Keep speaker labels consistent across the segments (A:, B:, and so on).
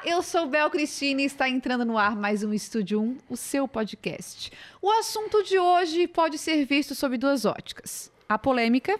A: Olá, eu sou Bel Cristina e está entrando no ar mais um Estúdio 1, o seu podcast. O assunto de hoje pode ser visto sob duas óticas: a polêmica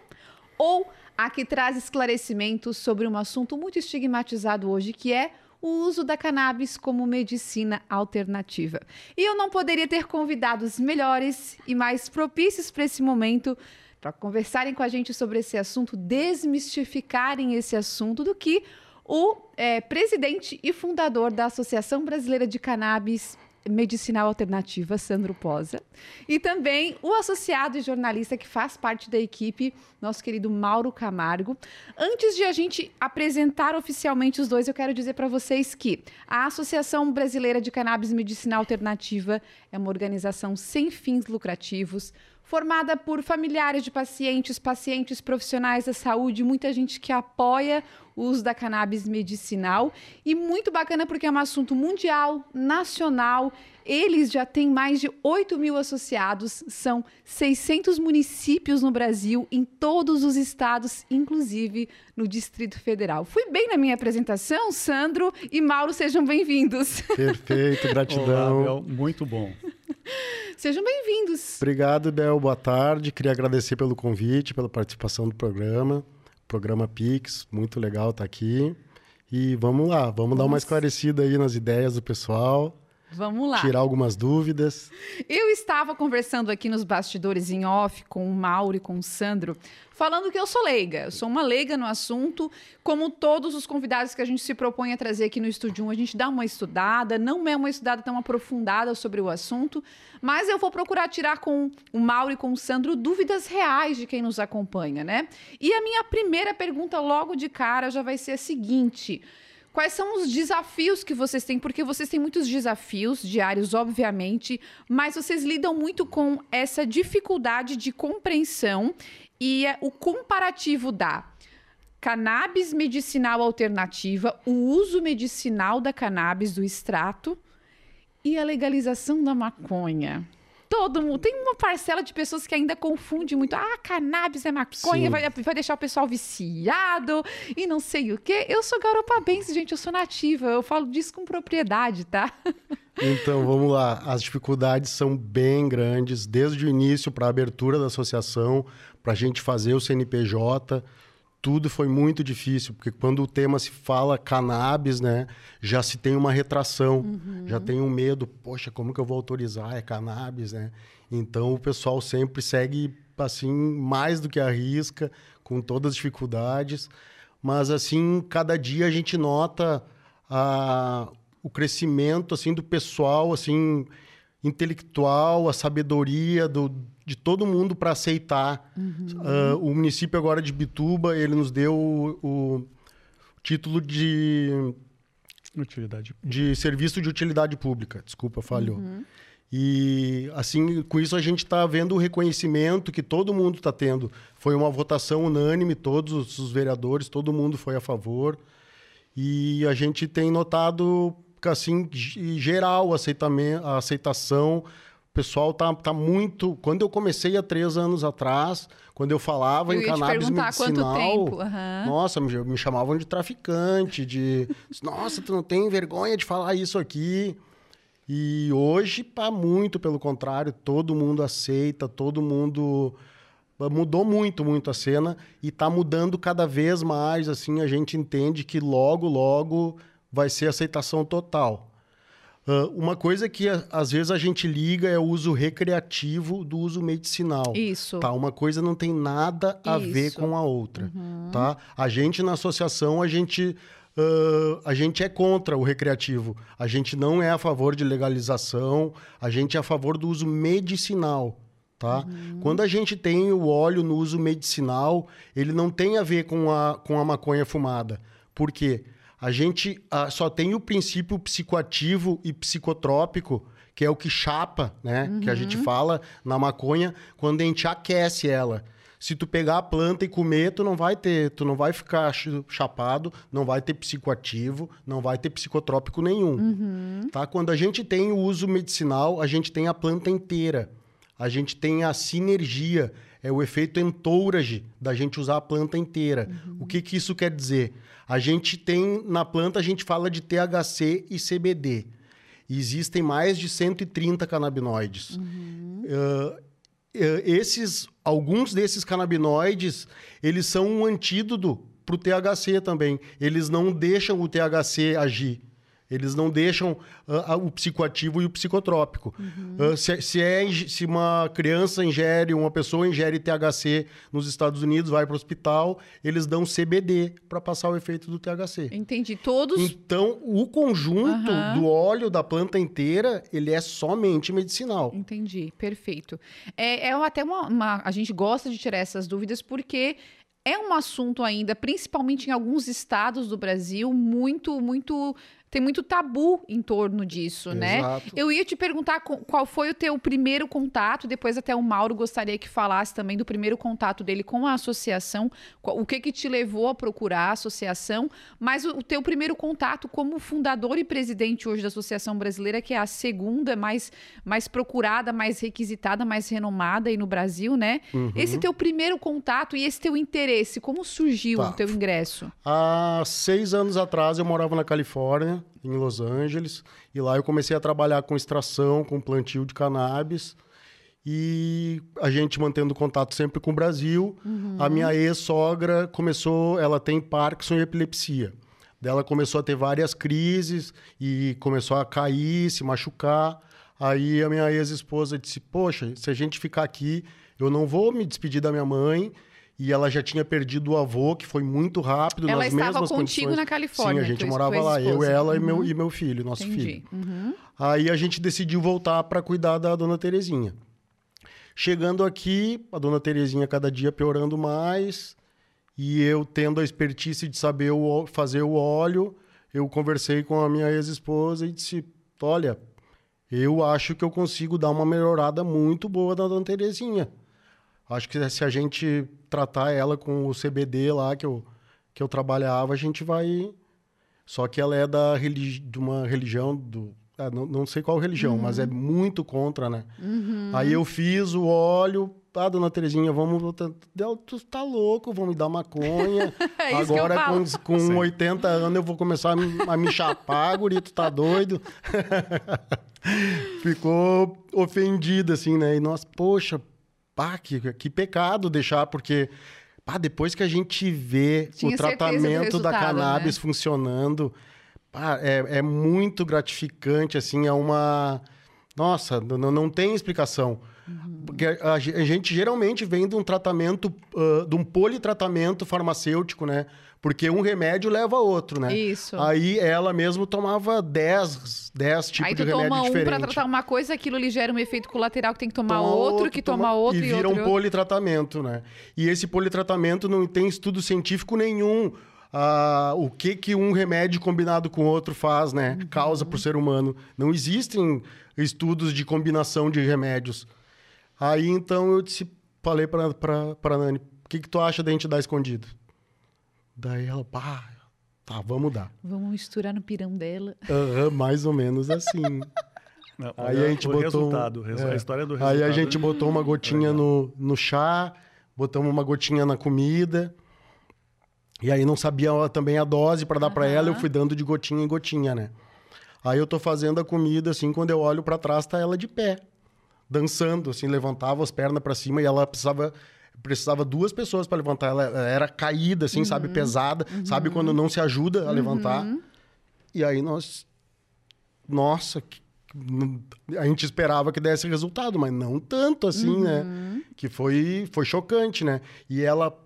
A: ou a que traz esclarecimentos sobre um assunto muito estigmatizado hoje, que é o uso da cannabis como medicina alternativa. E eu não poderia ter convidados melhores e mais propícios para esse momento para conversarem com a gente sobre esse assunto, desmistificarem esse assunto do que o é, presidente e fundador da Associação Brasileira de Cannabis Medicinal Alternativa, Sandro Posa, e também o associado e jornalista que faz parte da equipe, nosso querido Mauro Camargo. Antes de a gente apresentar oficialmente os dois, eu quero dizer para vocês que a Associação Brasileira de Cannabis Medicinal Alternativa é uma organização sem fins lucrativos, formada por familiares de pacientes, pacientes profissionais da saúde, muita gente que apoia o uso da cannabis medicinal e muito bacana porque é um assunto mundial, nacional. Eles já têm mais de 8 mil associados, são 600 municípios no Brasil, em todos os estados, inclusive no Distrito Federal. Fui bem na minha apresentação, Sandro e Mauro, sejam bem-vindos.
B: Perfeito, gratidão.
C: Olá, muito bom.
A: Sejam bem-vindos.
B: Obrigado, Bel. Boa tarde. Queria agradecer pelo convite, pela participação do programa. Programa Pix, muito legal estar aqui. E vamos lá, vamos Nossa. dar uma esclarecida aí nas ideias do pessoal.
A: Vamos lá.
B: Tirar algumas dúvidas.
A: Eu estava conversando aqui nos bastidores em off com o Mauro e com o Sandro, falando que eu sou leiga. Eu sou uma leiga no assunto. Como todos os convidados que a gente se propõe a trazer aqui no Estúdio 1, a gente dá uma estudada. Não é uma estudada tão aprofundada sobre o assunto, mas eu vou procurar tirar com o Mauro e com o Sandro dúvidas reais de quem nos acompanha, né? E a minha primeira pergunta logo de cara já vai ser a seguinte. Quais são os desafios que vocês têm? Porque vocês têm muitos desafios diários, obviamente, mas vocês lidam muito com essa dificuldade de compreensão e é o comparativo da cannabis medicinal alternativa, o uso medicinal da cannabis, do extrato, e a legalização da maconha todo mundo. Tem uma parcela de pessoas que ainda confunde muito. Ah, cannabis é maconha, vai, vai, deixar o pessoal viciado e não sei o quê. Eu sou garopabense, gente, eu sou nativa. Eu falo disso com propriedade, tá?
B: Então, vamos lá. As dificuldades são bem grandes, desde o início para a abertura da associação, para a gente fazer o CNPJ tudo foi muito difícil, porque quando o tema se fala cannabis, né, já se tem uma retração, uhum. já tem um medo, poxa, como que eu vou autorizar? É cannabis, né? Então o pessoal sempre segue assim mais do que arrisca, com todas as dificuldades, mas assim, cada dia a gente nota a, o crescimento assim do pessoal assim intelectual, a sabedoria do, de todo mundo para aceitar. Uhum. Uh, o município agora de Bituba, ele nos deu o, o título de...
C: Utilidade.
B: De serviço de utilidade pública. Desculpa, falhou. Uhum. E assim, com isso a gente está vendo o reconhecimento que todo mundo está tendo. Foi uma votação unânime, todos os vereadores, todo mundo foi a favor. E a gente tem notado assim, geral, a aceitação. O pessoal tá, tá muito. Quando eu comecei há três anos atrás, quando eu falava
A: eu
B: em cannabis medicinal,
A: uhum.
B: nossa, me, me, chamavam de traficante, de nossa, tu não tem vergonha de falar isso aqui. E hoje, pá, muito pelo contrário, todo mundo aceita, todo mundo mudou muito, muito a cena e está mudando cada vez mais, assim, a gente entende que logo, logo vai ser aceitação total. Uh, uma coisa que às vezes a gente liga é o uso recreativo do uso medicinal.
A: Isso.
B: Tá? Uma coisa não tem nada a Isso. ver com a outra. Uhum. Tá? A gente na associação, a gente, uh, a gente é contra o recreativo. A gente não é a favor de legalização, a gente é a favor do uso medicinal. Tá? Uhum. Quando a gente tem o óleo no uso medicinal, ele não tem a ver com a, com a maconha fumada. Por quê? Porque a gente uh, só tem o princípio psicoativo e psicotrópico, que é o que chapa, né? Uhum. Que a gente uhum. fala na maconha quando a gente aquece ela. Se tu pegar a planta e comer, tu não vai ter, tu não vai ficar chapado, não vai ter psicoativo, não vai ter psicotrópico nenhum. Uhum. Tá? Quando a gente tem o uso medicinal, a gente tem a planta inteira. a gente tem a sinergia, é o efeito entourage da gente usar a planta inteira. O que, que isso quer dizer? A gente tem, na planta, a gente fala de THC e CBD. Existem mais de 130 canabinoides. Uh, uh, esses, alguns desses canabinoides, eles são um antídoto para o THC também. Eles não deixam o THC agir. Eles não deixam uh, o psicoativo e o psicotrópico. Uhum. Uh, se, se, é, se uma criança ingere, uma pessoa ingere THC nos Estados Unidos, vai para o hospital, eles dão CBD para passar o efeito do THC.
A: Entendi. Todos.
B: Então, o conjunto uhum. do óleo da planta inteira, ele é somente medicinal.
A: Entendi. Perfeito. É, é até uma, uma. A gente gosta de tirar essas dúvidas porque é um assunto ainda, principalmente em alguns estados do Brasil, muito, muito tem muito tabu em torno disso, né? Exato. né? Eu ia te perguntar qual foi o teu primeiro contato, depois até o Mauro gostaria que falasse também do primeiro contato dele com a associação, o que que te levou a procurar a associação, mas o, teu primeiro contato como fundador e presidente hoje da Associação Brasileira, que é a segunda mais, mais procurada, mais requisitada, mais renomada aí no Brasil, né? Uhum. Esse teu primeiro contato e esse teu interesse, como surgiu tá. o teu ingresso?
B: Há seis anos atrás eu morava na Califórnia, em Los Angeles. E lá eu comecei a trabalhar com extração, com plantio de cannabis. E a gente mantendo contato sempre com o Brasil. Uhum. A minha ex-sogra começou, ela tem Parkinson e epilepsia. Ela começou a ter várias crises e começou a cair, se machucar. Aí a minha ex-esposa disse: Poxa, se a gente ficar aqui, eu não vou me despedir da minha mãe e ela já tinha perdido o avô, que foi muito rápido,
A: ela
B: nas mesmas condições.
A: Ela estava contigo na Califórnia.
B: Sim, a gente morava lá, eu, ela uhum. e, meu, e meu filho, nosso Entendi. filho. Uhum. Aí a gente decidiu voltar para cuidar da dona Terezinha. Chegando aqui, a dona Terezinha cada dia piorando mais, e eu tendo a expertise de saber o, fazer o óleo, eu conversei com a minha ex-esposa e disse: Olha, eu acho que eu consigo dar uma melhorada muito boa da dona Terezinha Acho que se a gente tratar ela com o CBD lá que eu, que eu trabalhava, a gente vai. Só que ela é da religi... de uma religião do. Ah, não, não sei qual religião, uhum. mas é muito contra, né? Uhum. Aí eu fiz o óleo, ah, dona Terezinha, vamos. Tu tá louco, vamos me dar maconha. é Agora, com, com 80 anos, eu vou começar a me chapar, gurito, tá doido? Ficou ofendido, assim, né? E nós, poxa, pá, que, que pecado deixar, porque pá, depois que a gente vê Tinha o tratamento da cannabis né? funcionando, pá, é, é muito gratificante, assim, é uma... Nossa, não, não tem explicação. Uhum. Porque a, a, gente geralmente vem de um tratamento, uh, de um politratamento farmacêutico, né? Porque um remédio leva a outro, né?
A: Isso.
B: Aí ela mesmo tomava 10, 10 tipos de remédio diferentes. Aí tu toma um
A: pra tratar uma coisa, aquilo lhe gera um efeito colateral que tem que tomar toma outro, outro, que toma, toma outro e,
B: e vira
A: outro,
B: um politratamento, né? E esse politratamento não tem estudo científico nenhum. Ah, o que que um remédio combinado com outro faz, né? Uhum. Causa para o ser humano. Não existem estudos de combinação de remédios. Aí então eu disse, falei para para Nani, o que que tu acha da gente dar escondido? Daí ela, pá, tá, vamos dar.
A: Vamos misturar no pirão dela.
B: Uhum, mais ou menos assim.
C: Não, aí a gente botou resultado, é, a história do resultado.
B: Aí a gente botou uma gotinha no, no chá, botamos uma gotinha na comida. E aí não sabia também a dose para dar uhum. para ela, eu fui dando de gotinha em gotinha, né? Aí eu tô fazendo a comida assim, quando eu olho para trás tá ela de pé, dançando, assim, levantava as pernas para cima e ela precisava precisava duas pessoas para levantar. Ela, era caída, assim, uhum. sabe? Pesada. Uhum. Sabe quando não se ajuda a levantar? Uhum. E aí nós. Nossa, a gente esperava que desse resultado, mas não tanto assim, né? Uhum. Que foi, foi chocante, né? E ela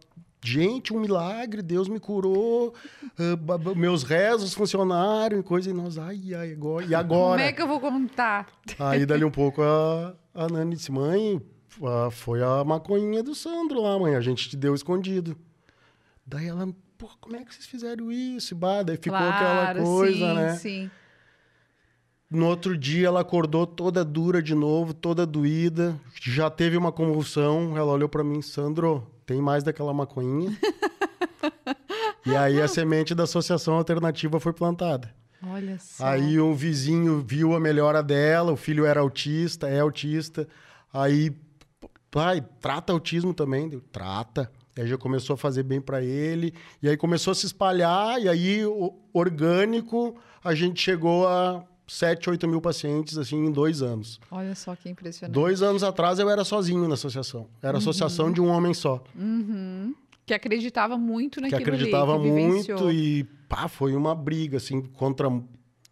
B: gente, um milagre, Deus me curou, uh, meus rezos funcionaram e coisa, e nós, ai, ai, agora, e agora?
A: Como é que eu vou contar?
B: Aí dali um pouco a, a Nani disse, mãe, foi a maconhinha do Sandro lá, mãe. A gente te deu escondido. Daí ela, pô, como é que vocês fizeram isso? Bah, daí ficou claro, aquela coisa, sim, né? Sim. No outro dia ela acordou toda dura de novo, toda doída. Já teve uma convulsão. Ela olhou para mim, Sandro, tem mais daquela maconhinha? e aí a semente da associação alternativa foi plantada.
A: Olha só.
B: Aí um vizinho viu a melhora dela, o filho era autista, é autista. Aí pai, trata autismo também? Deu, trata. Aí já começou a fazer bem para ele. E aí começou a se espalhar. E aí, o, orgânico, a gente chegou a 7, 8 mil pacientes, assim, em dois anos.
A: Olha só que impressionante.
B: Dois anos atrás eu era sozinho na associação. Era uhum. associação de um homem só.
A: Uhum. Que acreditava muito naquilo
B: Que acreditava
A: ali,
B: que muito e, pá, foi uma briga, assim, contra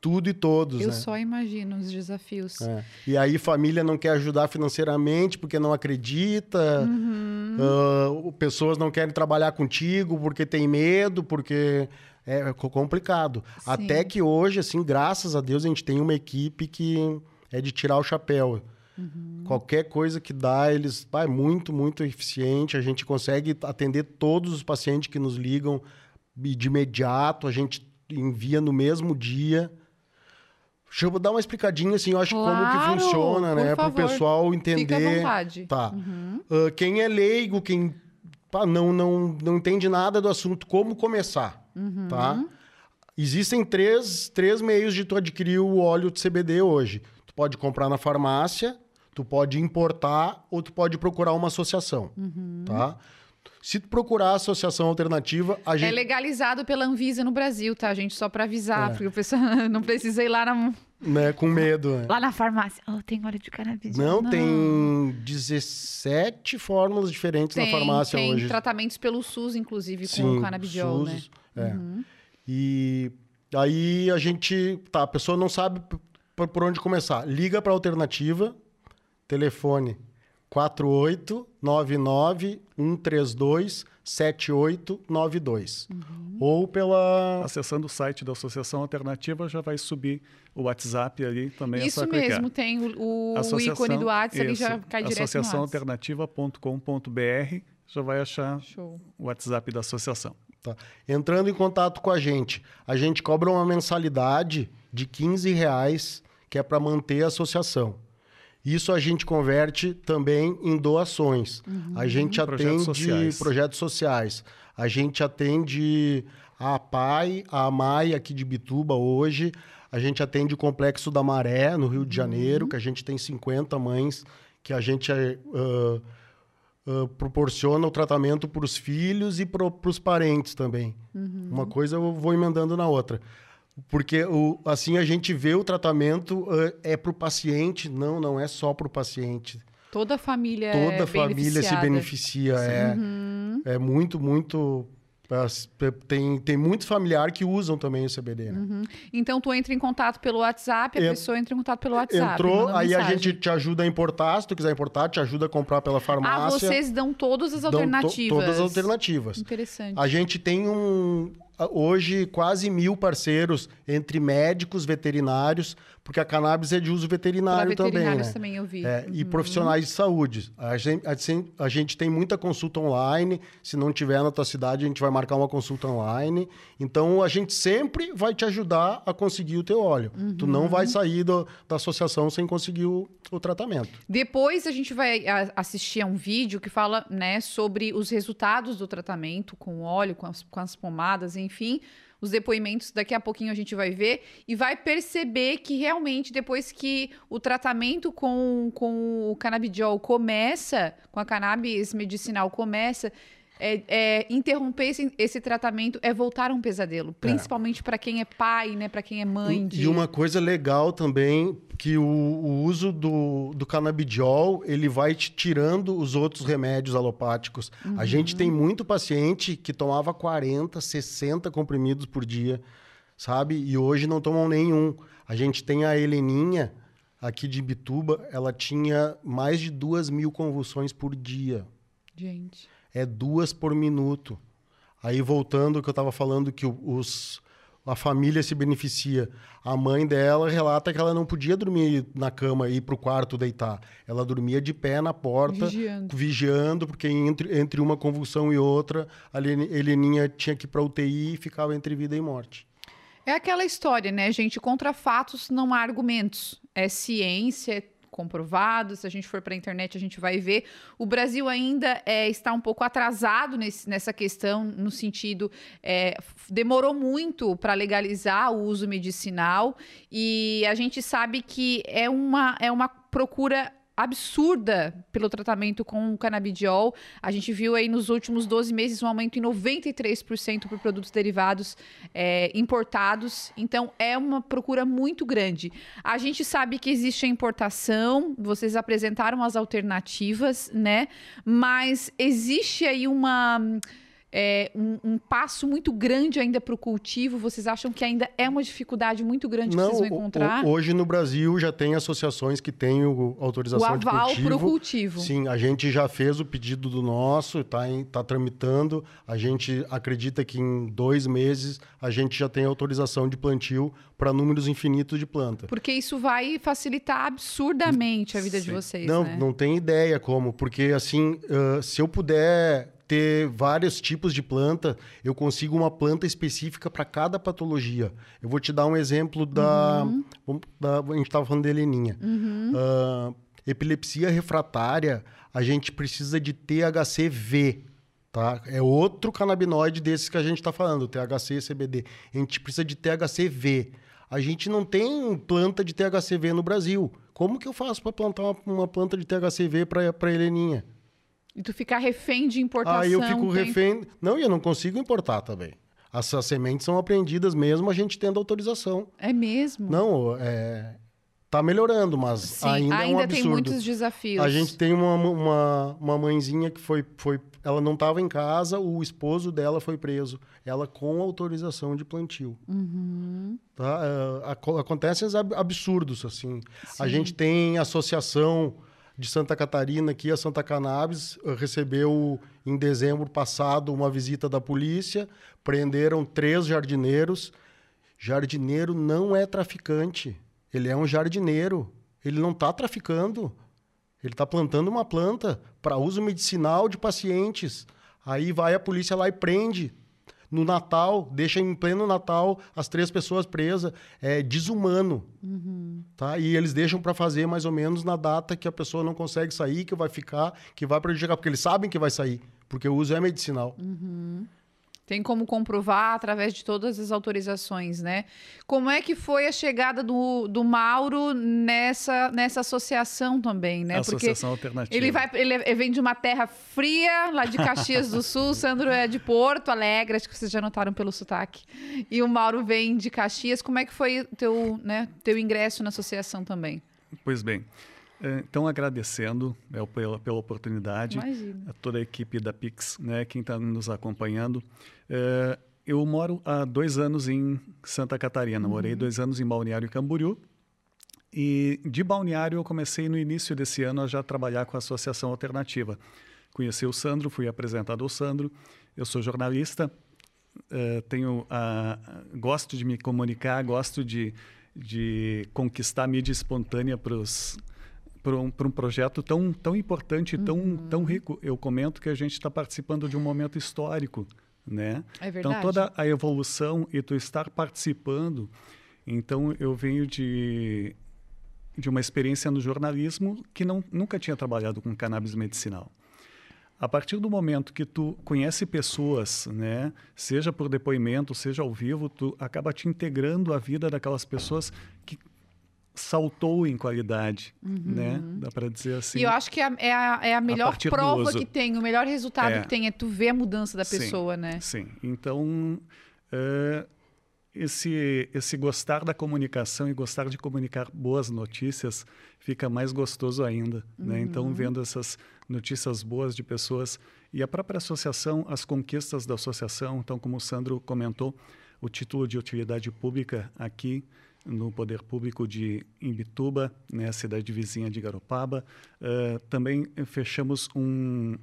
B: tudo e todos.
A: Eu
B: né?
A: só imagino os desafios.
B: É. E aí família não quer ajudar financeiramente porque não acredita. Uhum. Uh, pessoas não querem trabalhar contigo porque tem medo, porque é complicado. Sim. Até que hoje, assim, graças a Deus, a gente tem uma equipe que é de tirar o chapéu. Uhum. Qualquer coisa que dá, eles. Pá, é muito, muito eficiente. A gente consegue atender todos os pacientes que nos ligam de imediato. A gente envia no mesmo dia. Deixa eu dar uma explicadinha, assim, eu acho claro, como que funciona, né? Para o pessoal entender. Fica
A: à vontade.
B: Tá. Uhum. Uh, quem é leigo, quem não, não, não entende nada do assunto, como começar, uhum. tá? Existem três, três meios de tu adquirir o óleo de CBD hoje. Tu pode comprar na farmácia, tu pode importar ou tu pode procurar uma associação, uhum. tá? Se tu procurar a associação alternativa, a é gente...
A: É legalizado pela Anvisa no Brasil, tá, gente? Só para avisar, é. porque o pessoal não precisa ir lá na...
B: Né, com medo. Né?
A: Lá na farmácia. Oh, tem óleo de cannabis.
B: Não, não, tem 17 fórmulas diferentes tem, na farmácia
A: tem
B: hoje.
A: Tem tratamentos pelo SUS, inclusive, Sim, com o canabidiol, SUS,
B: né? É. Uhum. E aí a gente... Tá, a pessoa não sabe por onde começar. Liga para a alternativa, telefone 4899 132 7892. Uhum. Ou pela.
C: Acessando o site da Associação Alternativa, já vai subir o WhatsApp ali também.
A: Isso é mesmo, tem o, o, ícone do WhatsApp, ele já cai direto
C: Associaçãoalternativa.com.br, já vai achar Show. o WhatsApp da associação.
B: Tá. Entrando em contato com a gente, a gente cobra uma mensalidade de 15 reais, que é para manter a associação. Isso a gente converte também em doações. Uhum. A gente atende projetos sociais. projetos sociais. A gente atende a PAI, a AMAI aqui de Bituba hoje. A gente atende o Complexo da Maré, no Rio de Janeiro, uhum. que a gente tem 50 mães que a gente uh, uh, proporciona o tratamento para os filhos e para os parentes também. Uhum. Uma coisa eu vou emendando na outra. Porque o, assim a gente vê o tratamento uh, é para o paciente, não, não é só para o paciente.
A: Toda a família
B: Toda
A: é
B: família se beneficia. É, uhum. é muito, muito tem, tem muito familiar que usam também o CBD, né?
A: Uhum. Então, tu entra em contato pelo WhatsApp, a pessoa entra em contato pelo WhatsApp.
B: Entrou, aí mensagem. a gente te ajuda a importar, se tu quiser importar, te ajuda a comprar pela farmácia.
A: Ah, vocês dão todas as alternativas.
B: To, todas as alternativas.
A: Interessante.
B: A gente tem um, hoje quase mil parceiros entre médicos, veterinários, porque a cannabis é de uso veterinário também. Né?
A: também eu vi.
B: É, uhum. E profissionais de saúde. A gente, a gente tem muita consulta online. Se não tiver na tua cidade, a gente vai marcar uma consulta online. Então a gente sempre vai te ajudar a conseguir o teu óleo. Uhum. Tu não vai sair do, da associação sem conseguir o, o tratamento.
A: Depois a gente vai assistir a um vídeo que fala né, sobre os resultados do tratamento com óleo, com as, com as pomadas, enfim, os depoimentos, daqui a pouquinho a gente vai ver, e vai perceber que realmente depois que o tratamento com, com o canabidiol começa, com a cannabis medicinal começa, é, é, interromper esse, esse, tratamento é voltar a um pesadelo, é. principalmente é. para quem é pai, né, para quem é mãe. De...
B: E uma coisa legal também que o, o, uso do, do canabidiol ele vai tirando os outros remédios alopáticos. Uhum. A gente tem muito paciente que tomava 40, 60 comprimidos por dia, sabe? E hoje não tomam nenhum. A gente tem a Heleninha aqui de Bituba, ela tinha mais de duas mil convulsões por dia.
A: Gente
B: é duas por minuto. Aí voltando que eu estava falando que os, a família se beneficia. A mãe dela relata que ela não podia dormir na cama e ir para o quarto deitar. Ela dormia de pé na porta, vigiando, vigiando porque entre, entre uma convulsão e outra, a Heleninha tinha que ir para UTI e ficava entre vida e morte.
A: É aquela história, né, gente? Contra fatos não há argumentos. É ciência, é comprovado. Se a gente for para a internet, a gente vai ver. O Brasil ainda é, está um pouco atrasado nesse, nessa questão, no sentido, é, demorou muito para legalizar o uso medicinal e a gente sabe que é uma, é uma procura absurda pelo tratamento com o canabidiol. A gente viu aí nos últimos 12 meses um aumento em 93% por produtos derivados é, importados. Então, é uma procura muito grande. A gente sabe que existe a importação, vocês apresentaram as alternativas, né? Mas existe aí uma é, um, um, passo muito grande ainda para o cultivo? Vocês acham que ainda é uma dificuldade muito grande
B: Não,
A: que vocês vão encontrar?
B: Hoje no Brasil já tem associações que têm o, autorização
A: o aval
B: de cultivo.
A: para o cultivo.
B: Sim, a gente já fez o pedido do nosso, está tá tramitando. A gente acredita que em dois meses a gente já tem autorização de plantio para números infinitos de planta.
A: Porque isso vai facilitar absurdamente a vida Sim. de vocês.
B: Não,
A: né?
B: não tem ideia como, porque assim, uh, se eu puder ter vários tipos de planta, eu consigo uma planta específica para cada patologia. Eu vou te dar um exemplo da. Uhum. da a gente estava falando de heleninha. Uhum. Uh, epilepsia refratária, a gente precisa de THCV. Tá? É outro canabinoide desses que a gente está falando, THC e CBD. A gente precisa de THCV. A gente não tem planta de THCV no Brasil. Como que eu faço para plantar uma, uma, planta de THCV para heleninha?
A: E tu ficar refém de importação.
B: Aí eu fico tem... refém. Não, e eu não consigo importar também. As, as sementes são apreendidas mesmo a gente tendo autorização.
A: É mesmo?
B: Não, é, tá melhorando, mas Sim, ainda, ainda é um absurdo.
A: tem muitos desafios.
B: A gente tem uma, uma, uma mãezinha que foi, foi... Ela não estava em casa, o esposo dela foi preso. Ela com autorização de plantio.
A: Uhum.
B: Tá? É, acontecem absurdos, assim. Sim. A gente tem associação de Santa Catarina aqui, a Santa Cannabis, eh, recebeu em dezembro passado uma visita da polícia, prenderam três jardineiros. Jardineiro não é traficante, ele é um jardineiro, ele não está traficando, ele está plantando uma planta para uso medicinal de pacientes. Aí vai a polícia lá e prende no Natal, deixa em pleno Natal as três pessoas presas, é desumano.
A: Uhum.
B: Tá? E eles deixam para fazer mais ou menos na data que a pessoa não consegue sair, que vai ficar, que vai prejudicar, porque eles sabem que vai sair, porque o uso é medicinal.
A: Uhum. Tem como comprovar através de todas as autorizações, né? Como é que foi a chegada do, do Mauro nessa, nessa associação também, né?
C: Associação Porque Alternativa.
A: Ele, vai, ele vem de uma terra fria, lá de Caxias do Sul, Sandro é de Porto Alegre, acho que vocês já notaram pelo sotaque. E o Mauro vem de Caxias. Como é que foi teu, né, teu ingresso na associação também?
C: Pois bem, então, agradecendo né, pela, pela oportunidade,
A: Imagina.
C: a toda a equipe da Pix, né, quem está nos acompanhando. É, eu moro há dois anos em Santa Catarina, uhum. morei dois anos em Balneário Camboriú. E de Balneário eu comecei no início desse ano a já trabalhar com a Associação Alternativa. Conheci o Sandro, fui apresentado ao Sandro. Eu sou jornalista, uh, tenho a, gosto de me comunicar, gosto de, de conquistar mídia espontânea para os para um, um projeto tão, tão importante, tão, uhum. tão rico. Eu comento que a gente está participando de um momento histórico, né?
A: É
C: então toda a evolução e tu estar participando. Então eu venho de de uma experiência no jornalismo que não, nunca tinha trabalhado com cannabis medicinal. A partir do momento que tu conhece pessoas, né, seja por depoimento, seja ao vivo, tu acaba te integrando à vida daquelas pessoas que saltou em qualidade, uhum. né? Dá para dizer assim.
A: E eu acho que é a, é a, é a melhor a prova que tem, o melhor resultado é. que tem é tu ver a mudança da pessoa,
C: sim,
A: né?
C: Sim. Então, uh, esse, esse gostar da comunicação e gostar de comunicar boas notícias fica mais gostoso ainda, uhum. né? Então, vendo essas notícias boas de pessoas e a própria associação, as conquistas da associação, então, como o Sandro comentou, o título de utilidade pública aqui no Poder Público de Imbituba, né, cidade vizinha de Garopaba. Uh, também fechamos um,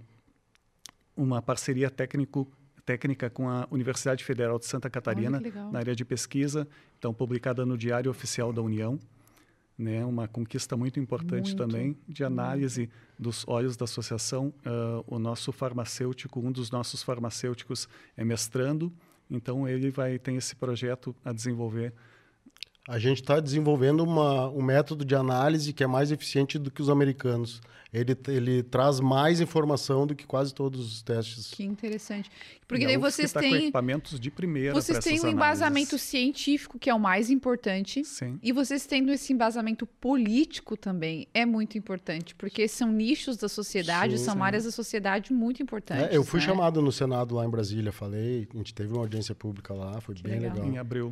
C: uma parceria técnico, técnica com a Universidade Federal de Santa Catarina, na área de pesquisa, então publicada no Diário Oficial da União. Né, uma conquista muito importante muito, também de análise muito. dos olhos da associação. Uh, o nosso farmacêutico, um dos nossos farmacêuticos é mestrando, então ele vai ter esse projeto a desenvolver
B: A gente está desenvolvendo uma, um método de análise que é mais eficiente do que os americanos. Ele, ele traz mais informação do que quase todos os testes.
A: Que interessante. Porque
C: E
A: daí
C: a UFSC
A: vocês
C: tá com
A: têm.
C: equipamentos de primeira
A: Vocês têm um embasamento
C: análises.
A: científico, que é o mais importante.
C: Sim.
A: E vocês tendo esse embasamento político também é muito importante, porque são nichos da sociedade,
B: Sim,
A: são
C: sim.
A: áreas da sociedade muito importantes.
B: É, eu fui
A: né?
B: chamado no Senado lá em Brasília, falei, a gente teve uma audiência pública lá, foi bem
A: legal.
B: legal.
C: Em abril.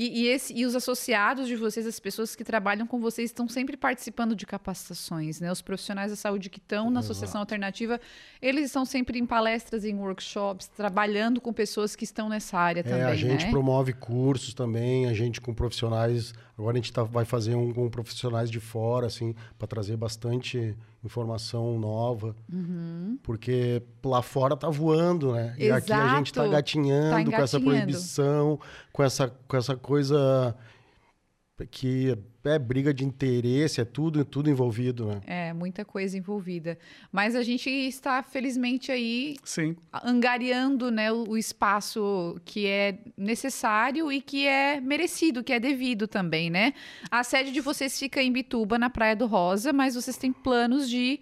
A: E, e esse- e os associados de vocês, as pessoas que trabalham com vocês, estão sempre participando de capacitações, né? Os profissionais da saúde que estão na Associação Alternativa, eles estão sempre em palestras, em workshops, trabalhando com pessoas que estão nessa área
B: É,
A: também,
B: a gente
A: né?
B: promove cursos também, a gente com profissionais. Agora a gente tá, vai fazer um com profissionais de fora, assim, para trazer bastante informação nova.
A: Uhum.
B: Porque lá fora tá voando, né? E aqui a gente tá
A: Exato.
B: gatinhando
A: Tá
B: com essa
A: engatinhando.
B: proibição, com essa, com essa coisa que é briga de interesse, é tudo, tudo envolvido, né?
A: É, muita coisa envolvida. Mas a gente está, felizmente, aí
C: Sim.
A: angariando né, o, o espaço que é necessário e que é merecido, que é devido também, né? A sede de vocês fica em Bituba, na Praia do Rosa, mas vocês têm planos de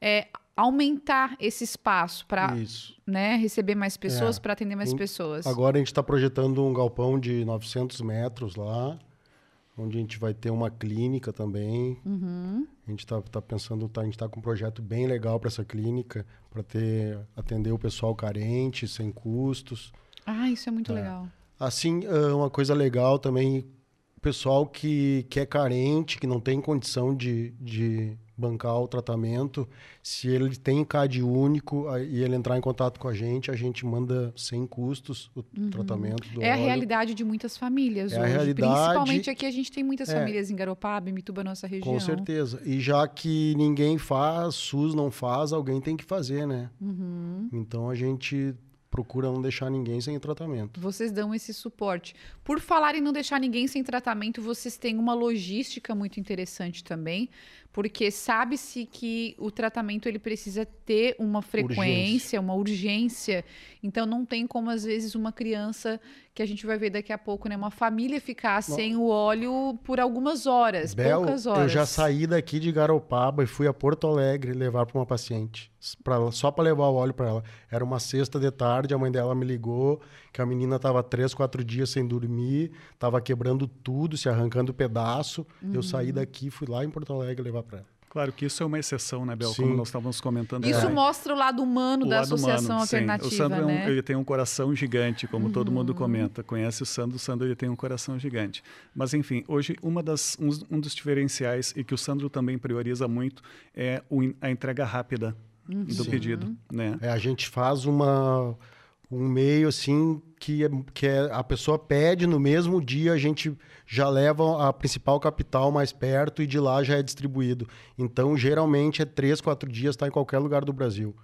A: é, aumentar esse espaço para né, receber mais pessoas,
B: É.
A: para atender mais
B: Em-
A: pessoas.
B: Agora a gente está projetando um galpão de 900 metros lá, onde a gente vai ter uma clínica também.
A: Uhum.
B: A gente está tá pensando, tá, a gente está com um projeto bem legal para essa clínica, para ter atender o pessoal carente, sem custos.
A: Ah, isso é muito legal.
B: Assim, ah, uma coisa legal também, pessoal que, que é carente, que não tem condição de, de bancar o tratamento, se ele tem CAD único e ele entrar em contato com a gente, a gente manda sem custos o tratamento do
A: É a
B: óleo.
A: realidade de muitas famílias
B: É a
A: hoje.
B: realidade-
A: Principalmente aqui a gente tem muitas
B: É.
A: famílias em Garopaba, Mituba, nossa região.
B: Com certeza. E já que ninguém faz, SUS não faz, alguém tem que fazer, né?
A: Uhum.
B: Então a gente procura não deixar ninguém sem tratamento.
A: Vocês dão esse suporte. Por falar em não deixar ninguém sem tratamento, vocês têm uma logística muito interessante também, porque sabe-se que o tratamento ele precisa ter uma frequência, uma urgência. Então não tem como às vezes uma criança que a gente vai ver daqui a pouco, né, uma família ficar sem o óleo por algumas horas,
B: Bel,
A: poucas horas.
B: eu já saí daqui de Garopaba e fui a Porto Alegre levar para uma paciente, pra, só para levar o óleo para ela. Era uma sexta de tarde, a mãe dela me ligou que a menina estava três, quatro dias sem dormir, estava quebrando tudo, se arrancando pedaço. Eu
A: Uhum.
B: saí daqui, fui lá em Porto Alegre levar para ela.
C: Claro que isso é uma exceção, né, Bel?
B: Sim.
C: Como nós estávamos comentando.
A: Isso
C: antes.
A: mostra o lado humano
C: O
A: da
C: lado
A: associação
C: humano, sim.
A: alternativa,
C: O Sandro é um-
A: né? Uhum.
C: ele tem um coração gigante, como todo mundo comenta. Conhece o Sandro, o Sandro ele tem um coração gigante. Mas enfim, hoje uma das, um, um dos diferenciais e que o Sandro também prioriza muito é o a entrega rápida
A: Uhum.
C: do pedido, né?
B: É, a gente faz uma um meio assim que, é, que é, a pessoa pede no mesmo dia a gente já leva a principal capital mais perto e de lá já é distribuído. Então geralmente é três, quatro dias está em qualquer lugar do Brasil.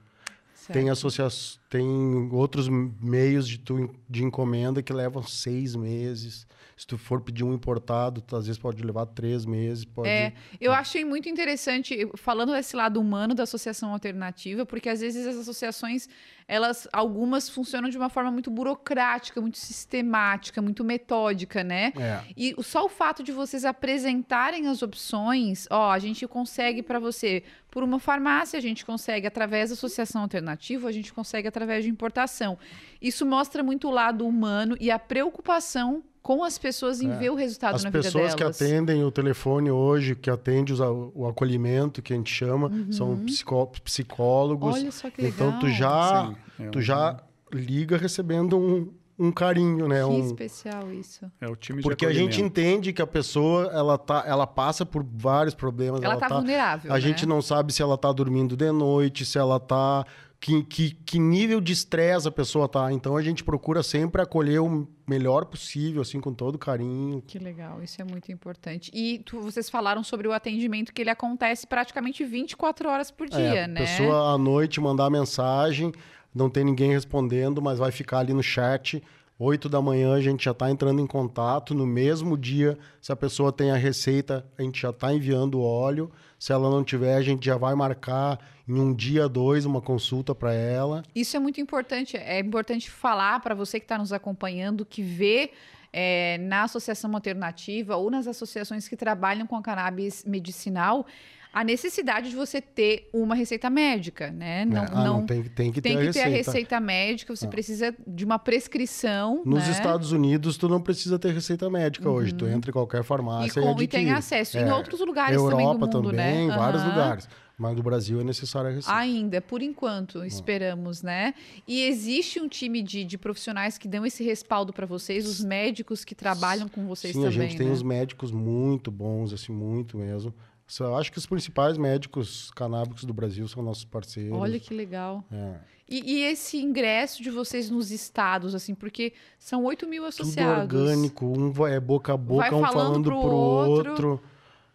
B: Tem
A: Certo.
B: associações, tem outros meios de, tu, de encomenda que levam seis meses. Se tu for pedir um importado, tu, às vezes pode levar três meses. Pode...
A: É, eu achei muito interessante, falando desse lado humano da associação alternativa, porque às vezes as associações, elas, algumas funcionam de uma forma muito burocrática, muito sistemática, muito metódica, né?
B: É.
A: E só o fato de vocês apresentarem as opções, ó, a gente consegue para você por uma farmácia, a gente consegue através da associação alternativa, a gente consegue através de importação. Isso mostra muito o lado humano e a preocupação com as pessoas em
B: É.
A: ver o resultado
B: As
A: na vida
B: pessoas
A: delas.
B: que atendem o telefone hoje, que atendem o acolhimento, que a gente chama, são psicó- psicólogos.
A: Uhum. Olha só que legal.
B: Então tu já,
C: Sim, é
B: tu
C: um-
B: já liga recebendo um, um carinho, né?
A: Que
B: Um,
A: especial isso.
C: É o time de
B: porque a gente entende que a pessoa ela tá, ela passa por vários problemas.
A: Ela, tá, vulnerável.
B: A
A: né?
B: gente não sabe se ela tá dormindo de noite, se ela tá. Que, que, que nível de estresse a pessoa tá. Então a gente procura sempre acolher o melhor possível, assim, com todo carinho.
A: Que legal, isso é muito importante. E tu- vocês falaram sobre o atendimento que ele acontece praticamente 24 horas por dia,
B: É,
A: né?
B: A pessoa à noite mandar mensagem, não tem ninguém respondendo, mas vai ficar ali no chat. 8 da manhã a gente já está entrando em contato. No mesmo dia, se a pessoa tem a receita, a gente já está enviando o óleo. Se ela não tiver, a gente já vai marcar em um dia, dois, uma consulta para ela.
A: Isso é muito importante. É importante falar para você que está nos acompanhando que vê é, na associação alternativa ou nas associações que trabalham com a cannabis medicinal, a necessidade de você ter uma receita médica, né?
B: Não, ah, não, tem, tem que
A: tem
B: ter,
A: que
B: a,
A: ter
B: receita.
A: a receita médica, você ah. precisa de uma prescrição.
B: Nos
A: né?
B: Estados Unidos, tu não precisa ter receita médica uhum. hoje. Tu entra em qualquer farmácia
A: e,
B: com, e,
A: e tem acesso.
B: É.
A: Em outros lugares
B: Europa
A: também do mundo,
B: também,
A: né?
B: vários
A: uhum.
B: lugares. Mas no Brasil é necessária a receita.
A: Ainda, por enquanto, esperamos, né? E existe um time de, de profissionais que dão esse respaldo para vocês, os médicos que trabalham com vocês
B: Sim,
A: também.
B: Sim, a gente
A: né?
B: tem os médicos muito bons, assim, muito mesmo. Eu acho que os principais médicos canábicos do Brasil são nossos parceiros.
A: Olha que legal.
B: É.
A: E, e, esse ingresso de vocês nos estados, assim, porque são 8 mil associados.
B: Tudo orgânico, um é boca a boca,
A: Vai
B: um
A: falando
B: falando
A: pro
B: pro
A: outro.
B: outro.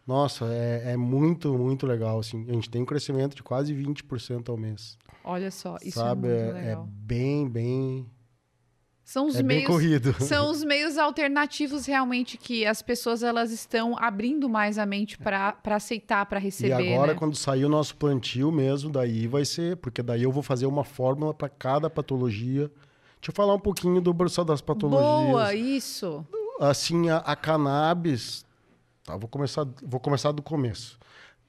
B: Nossa, é, é, muito, muito legal, assim. A gente tem um crescimento de quase 20% ao mês.
A: Olha só, isso
B: Sabe?
A: é muito
B: é,
A: legal.
B: é bem, bem...
A: São os
B: é
A: meios,
B: bem corrido.
A: São os meios alternativos realmente que as pessoas elas estão abrindo mais a mente para aceitar, para receber.
B: E agora,
A: né?
B: quando sair o nosso plantio mesmo, daí vai ser, porque daí eu vou fazer uma fórmula para cada patologia. Deixa eu falar um pouquinho do só das patologias.
A: Boa, isso.
B: Assim, a, a cannabis, tá, vou começar, vou começar do começo,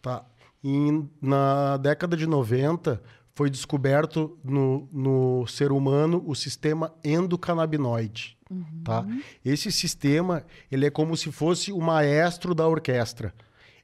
B: tá? E na década de 90 foi descoberto no, no ser humano o sistema endocannabinoide,
A: uhum.
B: tá? Esse sistema, ele é como se fosse o maestro da orquestra.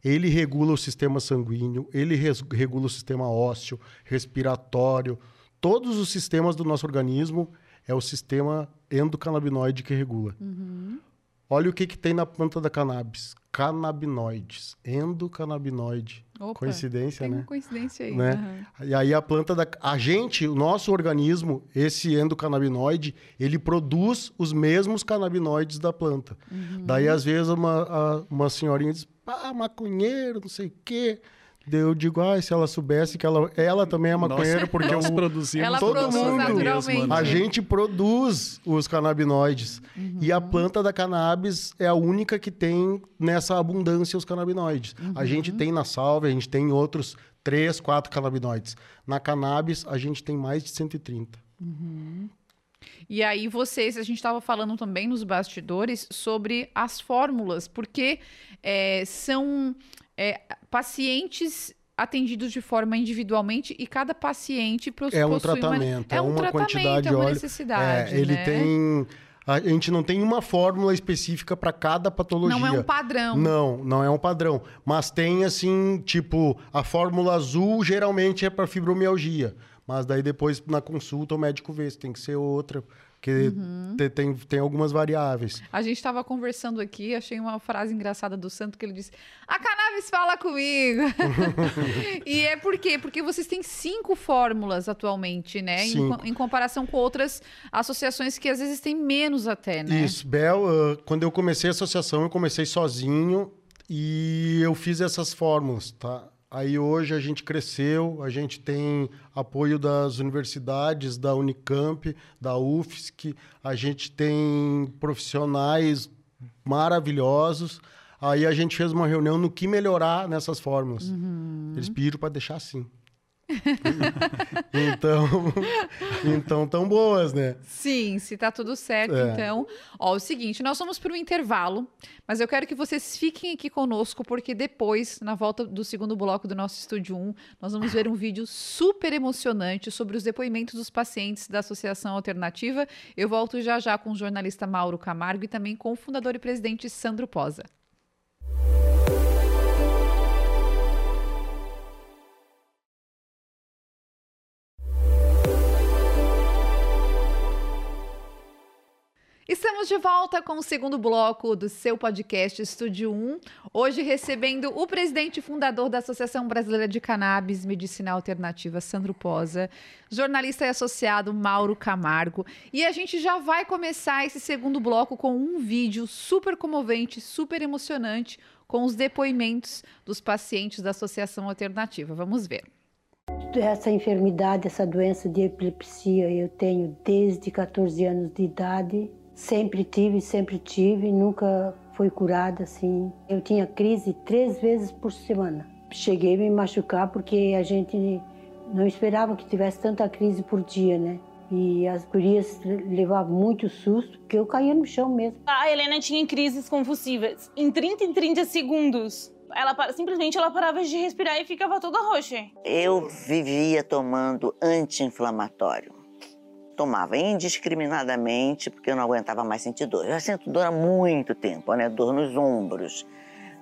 B: Ele regula o sistema sanguíneo, ele regula o sistema ósseo, respiratório, todos os sistemas do nosso organismo é o sistema endocannabinoide que regula.
A: Uhum.
B: Olha o que, que tem na planta da cannabis. Canabinoides, endocannabinoide.
A: Opa,
B: coincidência,
A: tem
B: né?
A: Coincidência aí.
B: Né? Uhum. E aí a planta da. A gente, o nosso organismo, esse endocannabinoide, ele produz os mesmos canabinoides da planta.
A: Uhum.
B: Daí, às vezes, uma, uma senhorinha diz: ah, maconheiro, não sei o quê. Eu digo, ah, se ela soubesse que ela, ela também é maconheira,
C: nós,
B: porque
C: nós
B: eu,
C: produzimos
A: ela
B: todo mundo,
A: naturalmente.
B: a gente produz os canabinoides.
A: Uhum.
B: E a planta da cannabis é a única que tem nessa abundância os canabinoides.
A: Uhum.
B: A gente tem na salve, a gente tem outros três, quatro canabinoides. Na cannabis, a gente tem mais de 130.
A: Uhum. E aí vocês, a gente estava falando também nos bastidores sobre as fórmulas, porque é, são é, pacientes atendidos de forma individualmente e cada paciente
B: é um tratamento,
A: uma, é,
B: é
A: um
B: uma
A: tratamento,
B: quantidade
A: é uma
B: óleo.
A: necessidade.
B: É, ele
A: né?
B: tem a gente não tem uma fórmula específica para cada patologia.
A: Não é um padrão.
B: Não, não é um padrão. Mas tem assim, tipo, a fórmula azul geralmente é para fibromialgia. Mas daí depois na consulta o médico vê se tem que ser outra. Porque
A: Uhum.
B: te- tem, tem algumas variáveis.
A: A gente estava conversando aqui, achei uma frase engraçada do Santo que ele disse: A cannabis fala comigo. e é por quê? Porque vocês têm cinco fórmulas atualmente, né? Em, em comparação com outras associações que às vezes têm menos até, né?
B: Isso, Bel, ah, quando eu comecei a associação, eu comecei sozinho e eu fiz essas fórmulas, tá? Aí hoje a gente cresceu, a gente tem apoio das universidades, da Unicamp, da UFSC, a gente tem profissionais maravilhosos. Aí a gente fez uma reunião no que melhorar nessas fórmulas. Eles pediram para deixar assim. então, então tão boas, né?
A: Sim, se tá tudo certo,
B: É.
A: então. Ó, o seguinte, nós vamos para um intervalo, mas eu quero que vocês fiquem aqui conosco, porque depois, na volta do segundo bloco do nosso Estúdio 1, nós vamos ver um vídeo super emocionante sobre os depoimentos dos pacientes da Associação Alternativa. Eu volto já já com o jornalista Mauro Camargo e também com o fundador e presidente Sandro Posa. Estamos de volta com o segundo bloco do seu podcast Estúdio 1. Hoje recebendo o presidente e fundador da Associação Brasileira de Cannabis Medicinal Alternativa, Sandro Posa, jornalista e associado Mauro Camargo. E a gente já vai começar esse segundo bloco com um vídeo super comovente, super emocionante, com os depoimentos dos pacientes da Associação Alternativa. Vamos ver.
D: Essa enfermidade, essa doença de epilepsia, eu tenho desde 14 anos de idade. Sempre tive, sempre tive, nunca fui curada assim. Eu tinha crise três vezes por semana. Cheguei a me machucar porque a gente não esperava que tivesse tanta crise por dia, né? E as gurias levavam muito susto, porque eu caía no chão mesmo.
E: A Helena tinha crises convulsivas. Em 30 em 30 segundos, ela simplesmente ela parava de respirar e ficava toda roxa.
F: Eu vivia tomando anti-inflamatório. Tomava indiscriminadamente, porque eu não aguentava mais sentir dor. Eu sinto dor há muito tempo, né? Dor nos ombros,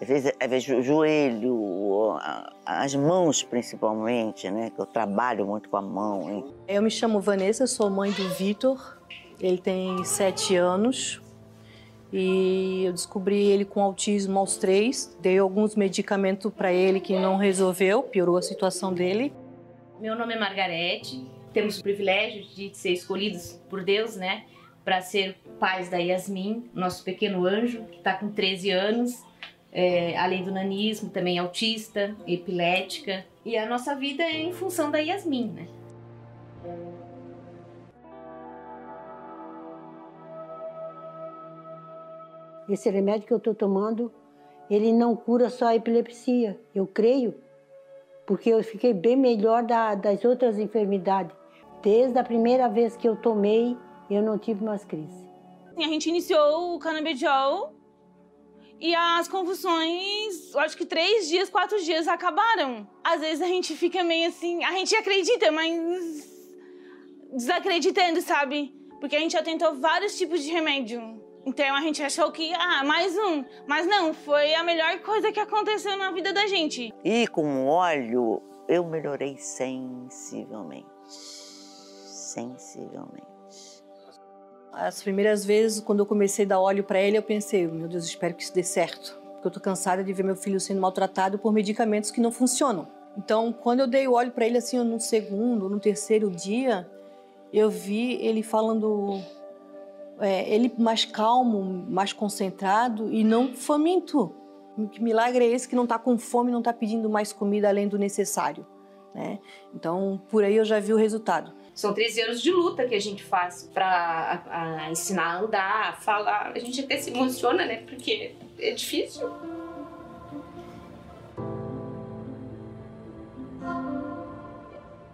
F: às vezes, às vezes o joelho, as mãos principalmente, né? Que eu trabalho muito com a mão. Hein?
G: Eu me chamo Vanessa, sou mãe do Vitor. Ele tem sete anos e eu descobri ele com autismo aos três. Dei alguns medicamentos para ele que não resolveu, piorou a situação dele.
H: Meu nome é Margarete. Temos o privilégio de ser escolhidos por Deus, né? Para ser pais da Yasmin, nosso pequeno anjo, que está com 13 anos. É, além do nanismo, também autista, epilética. E a nossa vida é em função da Yasmin, né?
D: Esse remédio que eu estou tomando, ele não cura só a epilepsia, eu creio, porque eu fiquei bem melhor da, das outras enfermidades. Desde a primeira vez que eu tomei, eu não tive mais crise.
E: A gente iniciou o canabidiol e as convulsões, acho que três dias, quatro dias acabaram. Às vezes a gente fica meio assim, a gente acredita, mas desacreditando, sabe? Porque a gente já tentou vários tipos de remédio. Então a gente achou que, ah, mais um. Mas não, foi a melhor coisa que aconteceu na vida da gente.
F: E com o óleo, eu melhorei sensivelmente. Sensivelmente.
G: As primeiras vezes, quando eu comecei a dar óleo para ele, eu pensei, meu Deus, espero que isso dê certo. Porque eu tô cansada de ver meu filho sendo maltratado por medicamentos que não funcionam. Então, quando eu dei o óleo para ele, assim, no segundo, no terceiro dia, eu vi ele falando é, ele mais calmo, mais concentrado e não faminto. Que milagre é esse que não está com fome, não está pedindo mais comida além do necessário? Né? Então, por aí eu já vi o resultado.
H: São 13 anos de luta que a gente faz para ensinar a andar, a falar. A gente até se emociona, né? Porque é difícil.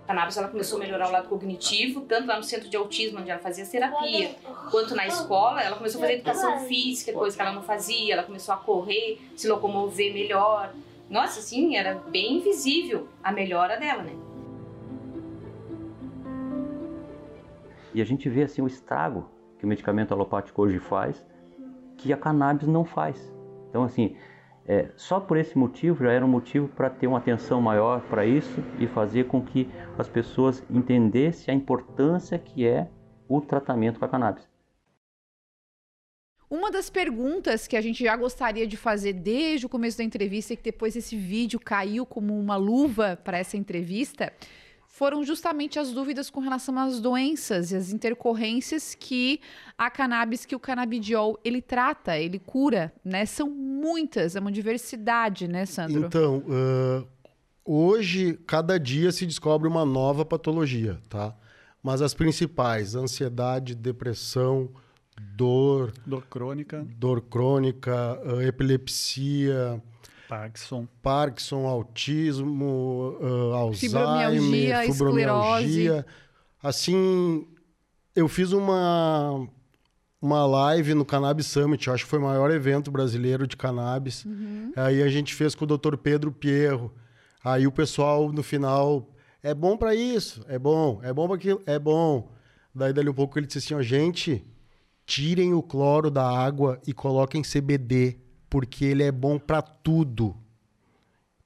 H: cannabis ela começou a melhorar o lado cognitivo, tanto lá no centro de autismo, onde ela fazia terapia, quanto na escola. Ela começou a fazer educação física, coisa que ela não fazia. Ela começou a correr, se locomover melhor. Nossa, assim, era bem visível a melhora dela, né?
I: E a gente vê assim o estrago que o medicamento alopático hoje faz, que a cannabis não faz. Então, assim, é, só por esse motivo já era um motivo para ter uma atenção maior para isso e fazer com que as pessoas entendessem a importância que é o tratamento com a cannabis.
A: Uma das perguntas que a gente já gostaria de fazer desde o começo da entrevista e que depois esse vídeo caiu como uma luva para essa entrevista foram justamente as dúvidas com relação às doenças e as intercorrências que a cannabis, que o canabidiol, ele trata, ele cura, né? São muitas, é uma diversidade, né, Sandro?
B: Então, uh, hoje, cada dia se descobre uma nova patologia, tá? Mas as principais, ansiedade, depressão, dor...
C: Dor crônica.
B: Dor crônica, uh, epilepsia
C: Parkinson.
B: Parkinson, autismo, uh, Alzheimer,
A: fibromialgia, fibromialgia.
B: Assim, eu fiz uma uma live no Cannabis Summit, acho que foi o maior evento brasileiro de cannabis. Uhum. Aí a gente fez com o Dr. Pedro Pierro. Aí o pessoal no final é bom para isso, é bom, é bom para aquilo, é bom. Daí dali um pouco ele disse assim, ó, gente, tirem o cloro da água e coloquem CBD porque ele é bom para tudo.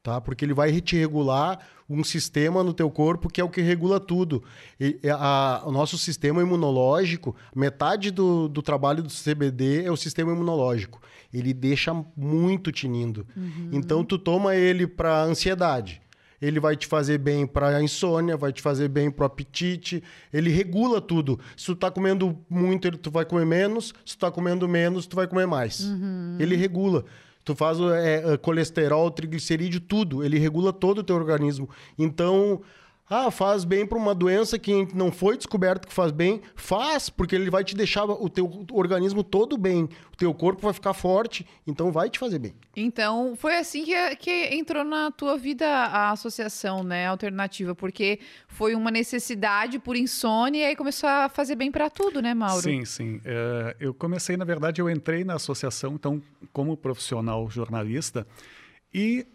B: Tá? Porque ele vai te regular um sistema no teu corpo que é o que regula tudo. E, a, o nosso sistema imunológico, metade do, do trabalho do CBD é o sistema imunológico. Ele deixa muito tinindo. Uhum. Então tu toma ele para ansiedade ele vai te fazer bem para a insônia, vai te fazer bem para o apetite, ele regula tudo. Se tu tá comendo muito, tu vai comer menos, se tu tá comendo menos, tu vai comer mais. Uhum. Ele regula. Tu faz é, é, colesterol, triglicerídeo, tudo. Ele regula todo o teu organismo. Então, Ah, faz bem para uma doença que não foi descoberto que faz bem. Faz, porque ele vai te deixar o teu organismo todo bem. O teu corpo vai ficar forte, então vai te fazer bem.
A: Então, foi assim que, que entrou na tua vida a associação, né, alternativa, porque foi uma necessidade por insônia e aí começou a fazer bem para tudo, né, Mauro?
C: Sim, sim. É, eu comecei, na verdade, eu entrei na associação, então, como profissional jornalista e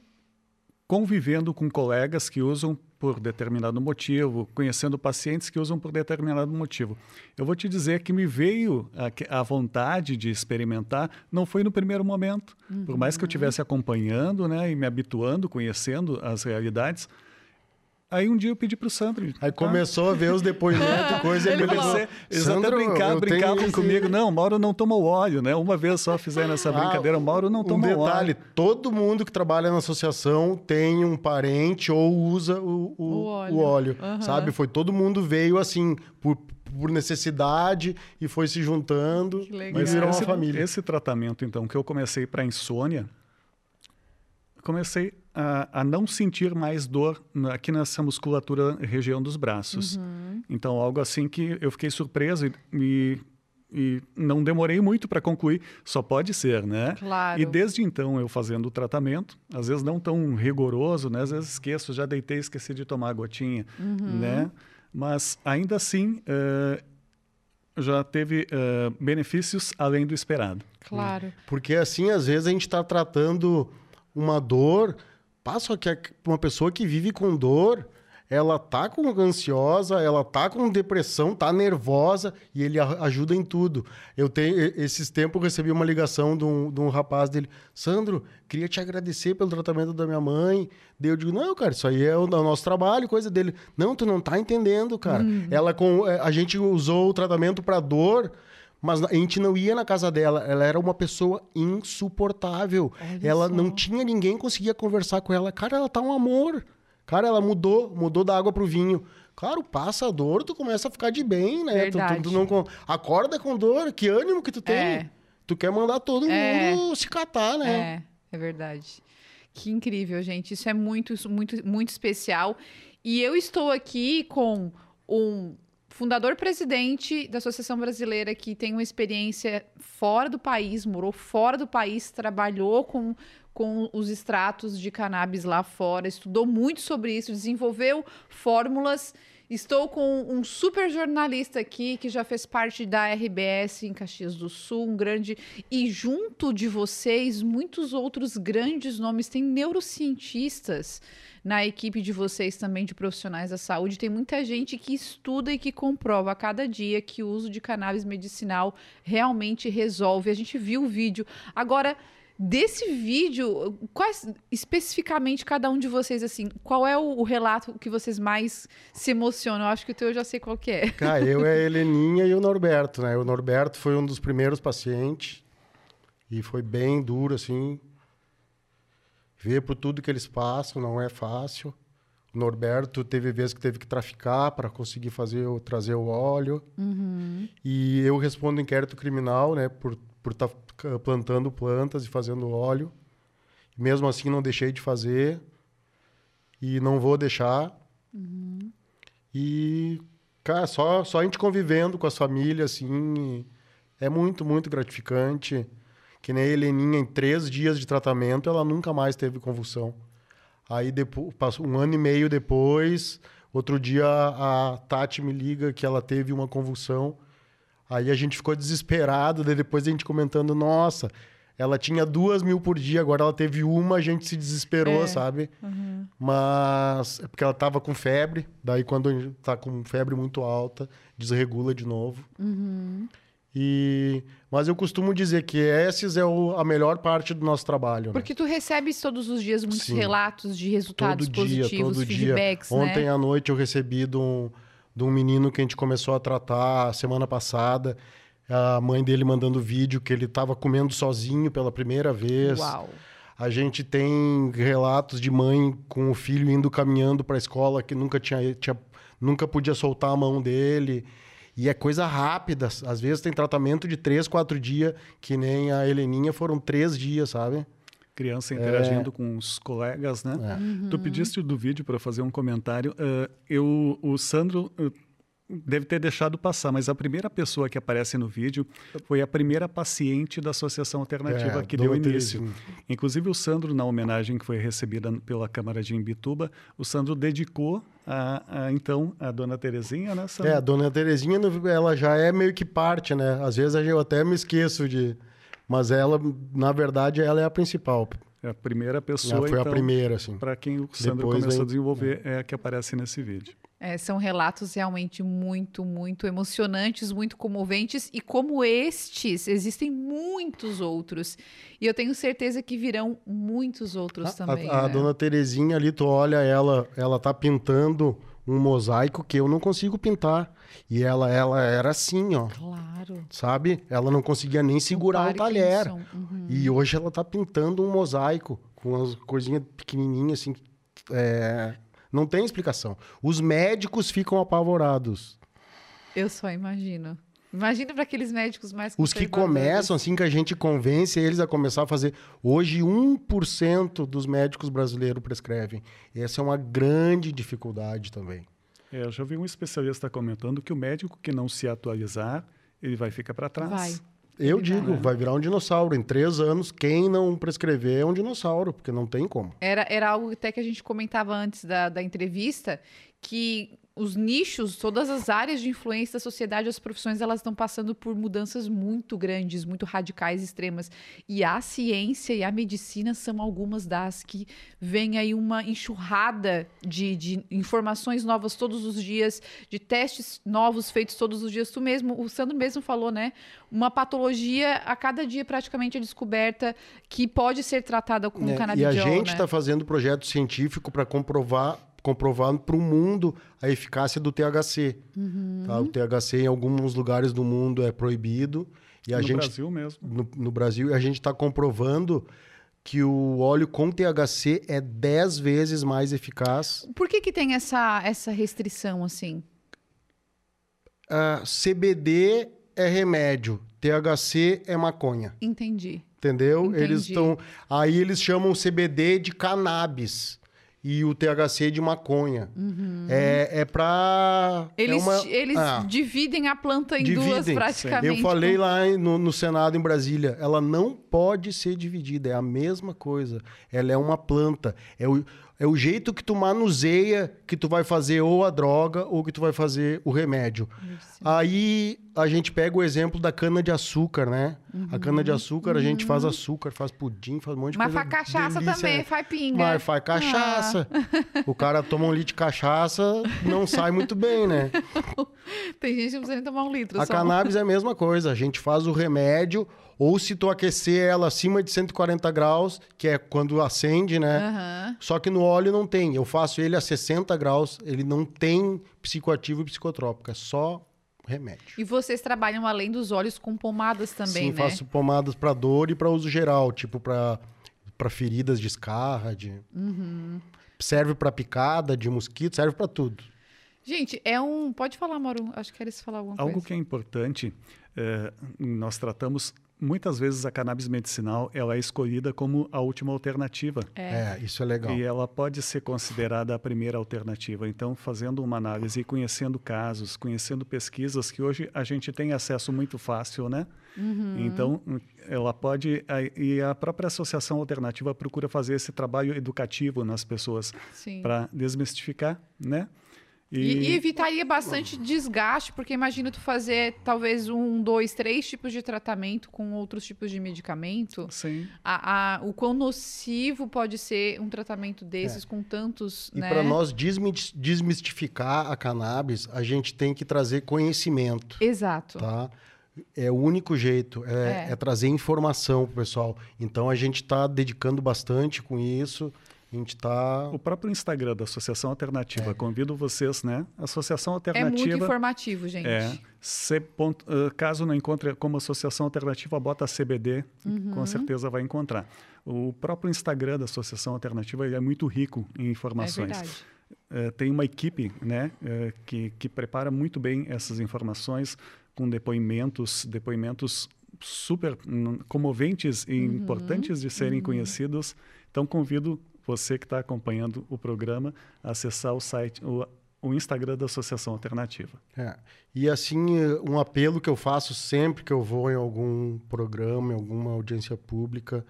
C: convivendo com colegas que usam por determinado motivo, conhecendo pacientes que usam por determinado motivo. Eu vou te dizer que me veio a, a vontade de experimentar, não foi no primeiro momento. Uhum. Por mais que eu estivesse acompanhando né, e me habituando, conhecendo as realidades, Aí um dia eu pedi pro Sandro.
B: Aí tá? começou a ver os depoimentos, coisa, ele
C: comecei, eles até brincavam, brincavam comigo. Não, Mauro não tomou óleo, né? Uma vez só fizeram essa ah, brincadeira, ah, Mauro não tomou óleo. Um detalhe,
B: óleo. todo mundo que trabalha na associação tem um parente ou usa o, o, o óleo, o óleo uhum. sabe? Foi todo mundo veio assim, por, por necessidade e foi se juntando, mas virou
C: esse,
B: uma família.
C: Esse tratamento, então, que eu comecei para insônia, comecei a, a, não sentir mais dor aqui nessa musculatura região dos braços. Uhum. Então, algo assim que eu fiquei surpreso e, e não demorei muito para concluir, só pode ser, né?
A: Claro.
C: E desde então eu fazendo o tratamento, às vezes não tão rigoroso, né? Às vezes esqueço, já deitei, esqueci de tomar a gotinha, uhum. né? Mas ainda assim, uh, já teve uh, benefícios além do esperado.
A: Claro.
B: Porque assim, às vezes a gente está tratando uma dor. Passa que uma pessoa que vive com dor, ela tá com ansiosa, ela tá com depressão, tá nervosa e ele ajuda em tudo. Eu tenho esses tempos recebi uma ligação de um, de um rapaz dele, Sandro, queria te agradecer pelo tratamento da minha mãe. Daí eu digo, não, cara, isso aí é o, é nosso trabalho, coisa dele. Não, tu não tá entendendo, cara. Uhum. Ela com é, a gente usou o tratamento para dor mas a gente não ia na casa dela. Ela era uma pessoa insuportável. Olha ela só. não tinha ninguém conseguia conversar com ela. Cara, ela tá um amor. Cara, ela mudou, mudou da água pro vinho. Claro, passa a dor, tu começa a ficar de bem, né? Tu, tu, tu, não acorda com dor, que ânimo que tu tem. É. Tu quer mandar todo é. mundo se catar,
A: né? É, é verdade. Que incrível, gente. Isso é muito, muito, muito especial. E eu estou aqui com um fundador-presidente da Associação Brasileira que tem uma experiência fora do país, morou fora do país, trabalhou com, com os extratos de cannabis lá fora, estudou muito sobre isso, desenvolveu fórmulas. Estou com um super jornalista aqui que já fez parte da RBS em Caxias do Sul, um grande. E junto de vocês, muitos outros grandes nomes. Tem neurocientistas na equipe de vocês também de profissionais da saúde, tem muita gente que estuda e que comprova a cada dia que o uso de cannabis medicinal realmente resolve. A gente viu o vídeo. Agora, desse vídeo, quais especificamente cada um de vocês assim, qual é o, o, relato que vocês mais se emocionam? Eu acho que o teu eu já sei qual que é.
B: Cara, eu é a Heleninha e o Norberto, né? O Norberto foi um dos primeiros pacientes e foi bem duro assim ver por tudo que eles passam, não é fácil. O Norberto teve vezes que teve que traficar para conseguir fazer o, trazer o óleo. Uhum. E eu respondo inquérito criminal, né, por por estar tá plantando plantas e fazendo óleo. Mesmo assim, não deixei de fazer e não vou deixar. Uhum. E, cara, só, só a gente convivendo com as famílias, assim, é muito, muito gratificante. Que nem a Heleninha, em três dias de tratamento, ela nunca mais teve convulsão. Aí, depois, um ano e meio depois, outro dia a Tati me liga que ela teve uma convulsão. Aí a gente ficou desesperado, daí depois a gente comentando, nossa, ela tinha duas mil por dia, agora ela teve uma, a gente se desesperou, é. sabe? Uhum. Mas é porque ela tava com febre, daí quando tá com febre muito alta, desregula de novo. Uhum. E, mas eu costumo dizer que esses é o, a melhor parte do nosso trabalho. Né?
A: Porque né? tu recebes todos os dias muitos Sim. relatos de resultados
B: todo
A: positivos,
B: dia, todo
A: feedbacks,
B: dia. Ontem
A: né?
B: à noite eu recebi de um, de um menino que a gente começou a tratar semana passada. A mãe dele mandando vídeo que ele estava comendo sozinho pela primeira vez.
A: Uau!
B: A gente tem relatos de mãe com o filho indo caminhando para a escola que nunca tinha, tinha, nunca podia soltar a mão dele. E é coisa rápida. Às vezes tem tratamento de três, quatro dias, que nem a Heleninha foram três dias, sabe?
C: criança interagindo com os colegas, né?
B: É.
C: Tu pediste do vídeo para fazer um comentário. Uh, eu, o Sandro uh, deve ter deixado passar, mas a primeira pessoa que aparece no vídeo foi a primeira paciente da Associação Alternativa
B: É,
C: que deu início. Inclusive o Sandro, na homenagem que foi recebida pela Câmara de Imbituba, o Sandro dedicou a, a, então a Dona Terezinha, né, Sandro?
B: É, a dona Terezinha, ela já é meio que parte, né? Às vezes eu até me esqueço de. Mas ela, na verdade, ela é a principal.
C: É a primeira pessoa,
B: Ela foi a
C: então,
B: primeira, assim.
C: para quem o Sandro
B: Depois
C: começou
B: vem-
C: a desenvolver, é a que aparece nesse vídeo.
A: É, são relatos realmente muito, muito emocionantes, muito comoventes, e como estes, existem muitos outros. E eu tenho certeza que virão muitos outros
B: A-
A: também.
B: a, a
A: né?
B: dona Terezinha ali, tu olha ela, ela tá pintando um mosaico que eu não consigo pintar. E ela, ela era assim, ó.
A: Claro.
B: Sabe? Ela não conseguia nem segurar o talher.
A: Parkinson, uhum.
B: E hoje ela tá pintando um mosaico com as coisinhas pequenininhas, assim. é, Não tem explicação. Os médicos ficam apavorados.
A: Eu só imagino. Imagina para aqueles médicos mais
B: Os que começam, assim, que a gente convence eles a começar a fazer. Hoje, 1% dos médicos brasileiros prescrevem. Essa é uma grande dificuldade também.
C: É, eu já vi um especialista comentando que o médico que não se atualizar, ele vai ficar para trás.
A: Vai.
B: Eu digo, vai virar um dinossauro. Em três anos, quem não prescrever é um dinossauro, porque não tem como.
A: Era, era algo até que a gente comentava antes da, da entrevista, que os nichos, todas as áreas de influência da sociedade, as profissões, elas estão passando por mudanças muito grandes, muito radicais, extremas. E a ciência e a medicina são algumas das que vem aí uma enxurrada de, de informações novas todos os dias, de testes novos feitos todos os dias. Tu mesmo, o Sandro mesmo falou, né? Uma patologia a cada dia praticamente é descoberta que pode ser tratada com?
B: E
A: canabidiol,
B: a gente
A: né?
B: está fazendo projeto científico para comprovar comprovar para o mundo a eficácia do THC.
A: Uhum.
B: tá? O THC em alguns lugares do mundo é proibido e a
C: no
B: gente
C: Brasil mesmo.
B: no, no Brasil e a gente está comprovando que o óleo com THC é 10 vezes mais eficaz.
A: Por que que tem essa, essa restrição, assim?
B: Ah, CBD é remédio, THC é maconha.
A: Entendi.
B: Entendeu?
A: Entendi.
B: Eles estão. Aí eles chamam CBD de cannabis e o THC de maconha. É, é pra. é
A: Eles,
B: uma-
A: eles
B: Ah,
A: dividem a planta em duas,
B: dividem.
A: praticamente.
B: Eu falei
A: com-
B: lá no, no Senado em Brasília, ela não pode ser dividida, é a mesma coisa. Ela é uma planta. É o, é o jeito que tu manuseia que tu vai fazer ou a droga ou que tu vai fazer o remédio. Aí a gente pega o exemplo da cana-de-açúcar, né? A cana-de-açúcar, a gente faz açúcar, faz pudim, faz um monte de
A: Mas
B: coisa.
A: faz cachaça
B: delícia,
A: também,
B: né?
A: faz pinga.
B: Mas faz cachaça. O cara toma um litro de cachaça, não sai muito bem, né?
A: Tem gente que não precisa nem tomar um litro.
B: A
A: só.
B: cannabis é a mesma coisa. A gente faz o remédio, ou se tu aquecer ela acima de 140 graus, que é quando acende, né?
A: Aham.
B: Só que no óleo não tem. Eu faço ele a 60 graus, ele não tem psicoativo e psicotrópico, é só remédio.
A: E vocês trabalham além dos óleos com pomadas também,
B: Sim,
A: né?
B: faço pomadas para dor e para uso geral, tipo para para feridas de escarra, de
A: Uhum.
B: serve para picada de mosquito, serve para tudo.
A: Gente, é um... Pode falar, Mauro. Acho que eles falar alguma
C: Algo
A: coisa.
C: que é importante, é, nós tratamos muitas vezes a cannabis medicinal, ela é escolhida como a última alternativa.
B: É, isso é legal.
C: E ela pode ser considerada a primeira alternativa. Então, fazendo uma análise e conhecendo casos, conhecendo pesquisas que hoje a gente tem acesso muito fácil, né? Então, ela pode. E a própria Associação Alternativa procura fazer esse trabalho educativo nas pessoas para desmistificar, né?
A: E, e evitaria bastante desgaste, porque imagina tu fazer talvez um, dois, três tipos de tratamento com outros tipos de medicamento.
C: Sim.
A: A, a- o quão nocivo pode ser um tratamento desses com tantos,
B: E
A: né?
B: para nós desmi- desmistificar a cannabis, a gente tem que trazer conhecimento.
A: Exato.
B: tá? É o único jeito, é,
A: É.
B: é trazer informação pro pessoal. Então a gente está dedicando bastante com isso. A gente está.
C: O próprio Instagram da Associação Alternativa, convido vocês, né? Associação
A: É
C: Alternativa.
A: muito informativo, gente.
C: É, C. ponto- ah, caso não encontre como associação alternativa, bota CBD,
A: Uhum.
C: com certeza vai encontrar. O próprio Instagram da Associação Alternativa ele é muito rico em
A: É
C: informações.
A: verdade.
C: Eh, tem uma equipe né, eh, que, que prepara muito bem essas informações com depoimentos, depoimentos super comoventes e
A: Uhum,
C: importantes de serem
A: uhum.
C: conhecidos. Então convido você que está acompanhando o programa acessar o site, o, o Instagram da Associação Alternativa.
B: É. E assim, um apelo que eu faço sempre que eu vou em algum programa, em alguma audiência pública,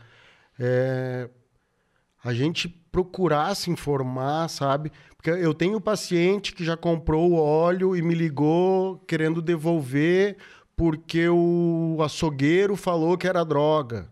B: é a gente procurar se informar, sabe? Porque eu tenho paciente que já comprou o óleo e me ligou querendo devolver porque o açougueiro falou que era droga.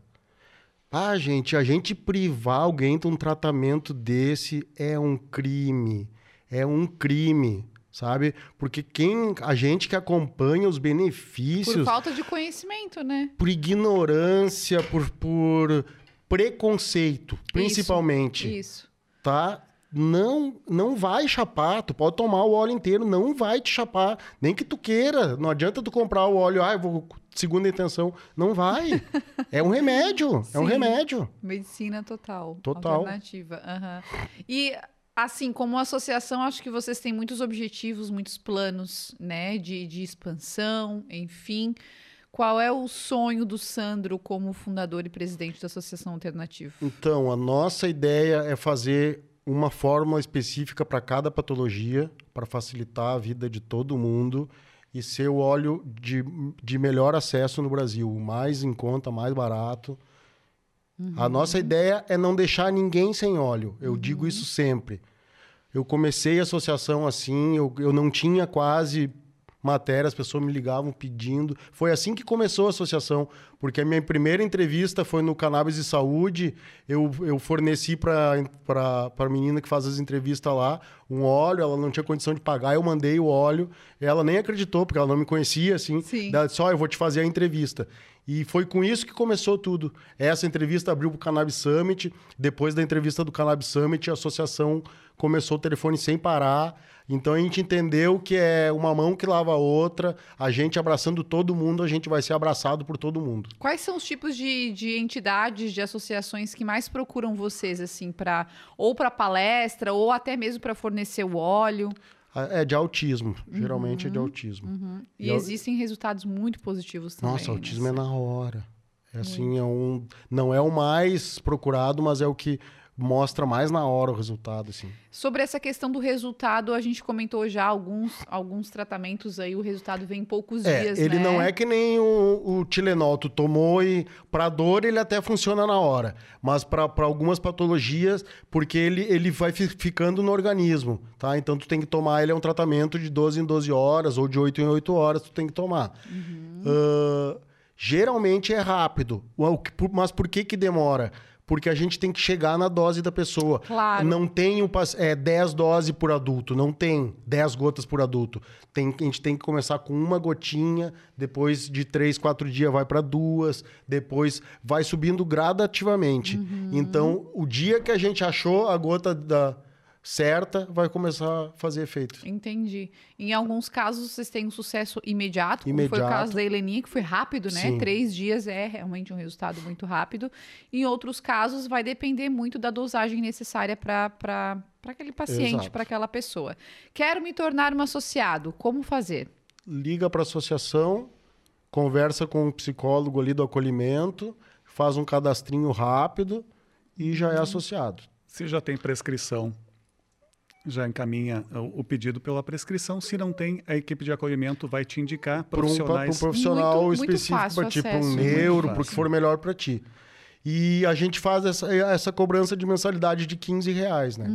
B: Ah, gente, a gente privar alguém de um tratamento desse é um crime. É um crime, sabe? Porque quem a gente que acompanha os benefícios
A: Por falta de conhecimento, né?
B: por ignorância, por, por preconceito, principalmente,
A: Isso.
B: tá? Não, não vai chapar. Tu pode tomar o óleo inteiro, não vai te chapar. Nem que tu queira. Não adianta tu comprar o óleo, ah, eu vou segunda intenção. Não vai. É um remédio. É um
A: Sim.
B: remédio.
A: Medicina total.
B: Total.
A: Alternativa. aham. E, assim, como associação, acho que vocês têm muitos objetivos, muitos planos, né? De, de expansão, enfim. Qual é o sonho do Sandro como fundador e presidente da Associação Alternativa?
B: Então, a nossa ideia é fazer uma fórmula específica para cada patologia, para facilitar a vida de todo mundo e ser o óleo de, de melhor acesso no Brasil, o mais em conta, mais barato. A nossa ideia é não deixar ninguém sem óleo. Eu digo isso sempre. Eu comecei a associação assim, eu, eu não tinha quase matéria, as pessoas me ligavam pedindo. Foi assim que começou a associação, porque a minha primeira entrevista foi no Cannabis e Saúde. Eu, eu forneci para a menina que faz as entrevistas lá um óleo, ela não tinha condição de pagar, eu mandei o óleo. Ela nem acreditou, porque ela não me conhecia, assim.
A: Sim.
B: Ela disse, ó, eu vou te fazer a entrevista. E foi com isso que começou tudo. Essa entrevista abriu para o Cannabis Summit. Depois da entrevista do Cannabis Summit, a associação começou o telefone sem parar. Então a gente entendeu que é uma mão que lava a outra, a gente abraçando todo mundo, a gente vai ser abraçado por todo mundo.
A: Quais são os tipos de, de entidades, de associações que mais procuram vocês, assim, para ou para palestra, ou até mesmo para fornecer o óleo?
B: É de autismo, geralmente é de autismo.
A: E,
B: E eu-
A: existem resultados muito positivos também.
B: Nossa, autismo
A: né?
B: é na hora. É assim, é um. Não é o mais procurado, mas é o que mostra mais na hora o resultado, assim.
A: Sobre essa questão do resultado, a gente comentou já alguns, alguns tratamentos aí, o resultado vem em poucos
B: É,
A: dias,
B: ele
A: né?
B: não é que nem o, o Tilenol, tu tomou e pra dor ele até funciona na hora, mas pra algumas patologias, porque ele, ele vai fi- ficando no organismo, tá? Então tu tem que tomar, ele é um tratamento de 12 em 12 horas ou de 8 em 8 horas, tu tem que tomar.
A: Uhum.
B: Ah, geralmente é rápido, mas por que que demora? Porque a gente tem que chegar na dose da pessoa.
A: Claro.
B: Não tem o é, 10 doses por adulto, não tem 10 gotas por adulto. Tem, a gente tem que começar com uma gotinha, depois de 3, 4 dias vai para duas, depois vai subindo gradativamente.
A: Uhum.
B: Então, o dia que a gente achou a gota da certa, vai começar a fazer efeito.
A: Entendi. Em alguns casos, vocês têm um sucesso imediato, como foi o
B: Imediato.
A: caso da Heleninha, que foi rápido, né?
B: Sim.
A: Três dias é realmente um resultado muito rápido. Em outros casos, vai depender muito da dosagem necessária para aquele paciente, para aquela pessoa. Quero me tornar um associado. Como fazer?
B: Liga para a associação, conversa com o psicólogo ali do acolhimento, faz um cadastrinho rápido e já
A: Uhum.
B: é associado.
C: Se já tem prescrição, já encaminha o o pedido pela prescrição. Se não tem, a equipe de acolhimento vai te indicar
B: Para um, um
C: profissionais.
B: profissional
A: Muito-
B: específico, para tipo
A: acesso.
B: um neuro, para que for melhor para ti. E a gente faz essa, essa cobrança de mensalidade de 15 reais, né?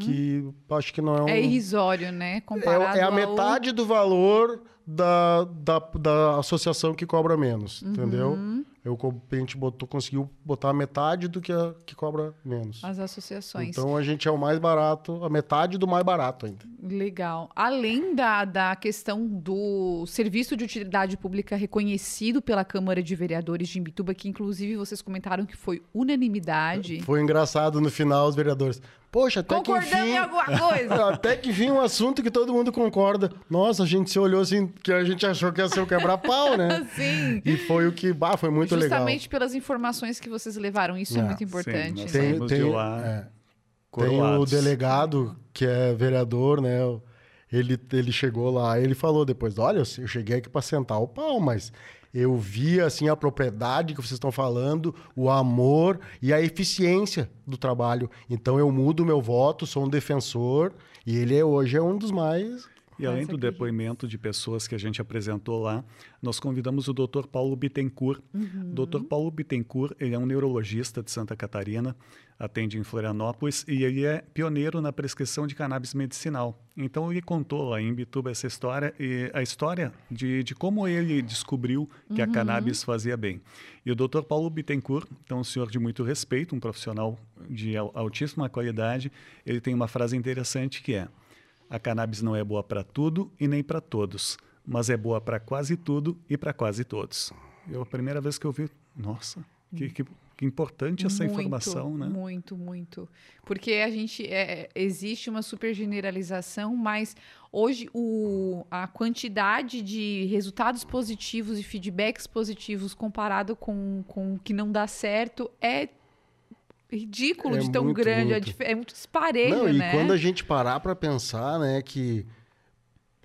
B: Que acho que não é um...
A: É irrisório, né?
B: É,
A: Comparado
B: é a
A: ao-
B: metade do valor da, da, da associação que cobra menos,
A: Uhum.
B: entendeu? Eu, a gente botou, conseguiu botar a metade do que, a, que cobra menos.
A: As associações.
B: Então a gente é o mais barato, a metade do mais barato ainda.
A: Legal. Além da, da questão do serviço de utilidade pública reconhecido pela Câmara de Vereadores de Imbituba, que inclusive vocês comentaram que foi unanimidade.
B: Foi engraçado no final os vereadores. Poxa, até que
A: Concordamos
B: enfim...
A: em alguma coisa?
B: Até que vinha um assunto que todo mundo concorda. Nossa, a gente se olhou assim, que a gente achou que ia ser o quebra-pau, né?
A: Sim.
B: E foi o que, bah, foi muito
A: Justamente pelas informações que vocês levaram. Isso é,
B: É,
A: muito
C: sim,
A: importante.
C: nós
A: né?
B: Tem-
C: somos
B: tem-
C: de lá
B: é. Tem o delegado, que é vereador, né? Ele, ele chegou lá, ele falou depois: Olha, eu cheguei aqui para sentar o pau, mas eu vi assim a propriedade que vocês estão falando, o amor e a eficiência do trabalho. Então eu mudo meu voto, sou um defensor e ele é, hoje é um dos mais
C: e além do depoimento de pessoas que a gente apresentou lá, nós convidamos o Dr. Paulo Bittencourt. Uhum. Dr. Paulo Bittencourt, ele é um neurologista de Santa Catarina, atende em Florianópolis e ele é pioneiro na prescrição de cannabis medicinal. Então ele contou lá em Bituba essa história e a história de, de como ele descobriu que uhum. a cannabis fazia bem. E o Dr. Paulo Bittencourt, então um senhor de muito respeito, um profissional de altíssima qualidade, ele tem uma frase interessante que é: a cannabis não é boa para tudo e nem para todos, mas é boa para quase tudo e para quase todos. Eu a primeira vez que eu vi, nossa, que, que, que importante essa
A: muito,
C: informação, né?
A: Muito, muito. Porque a gente é, existe uma super generalização, mas hoje o, a quantidade de resultados positivos e feedbacks positivos comparado com, com o que não dá certo é ridículo é de tão grande, é muito. É, é muito disparejo, Não,
B: né? E quando a gente parar para pensar, né, que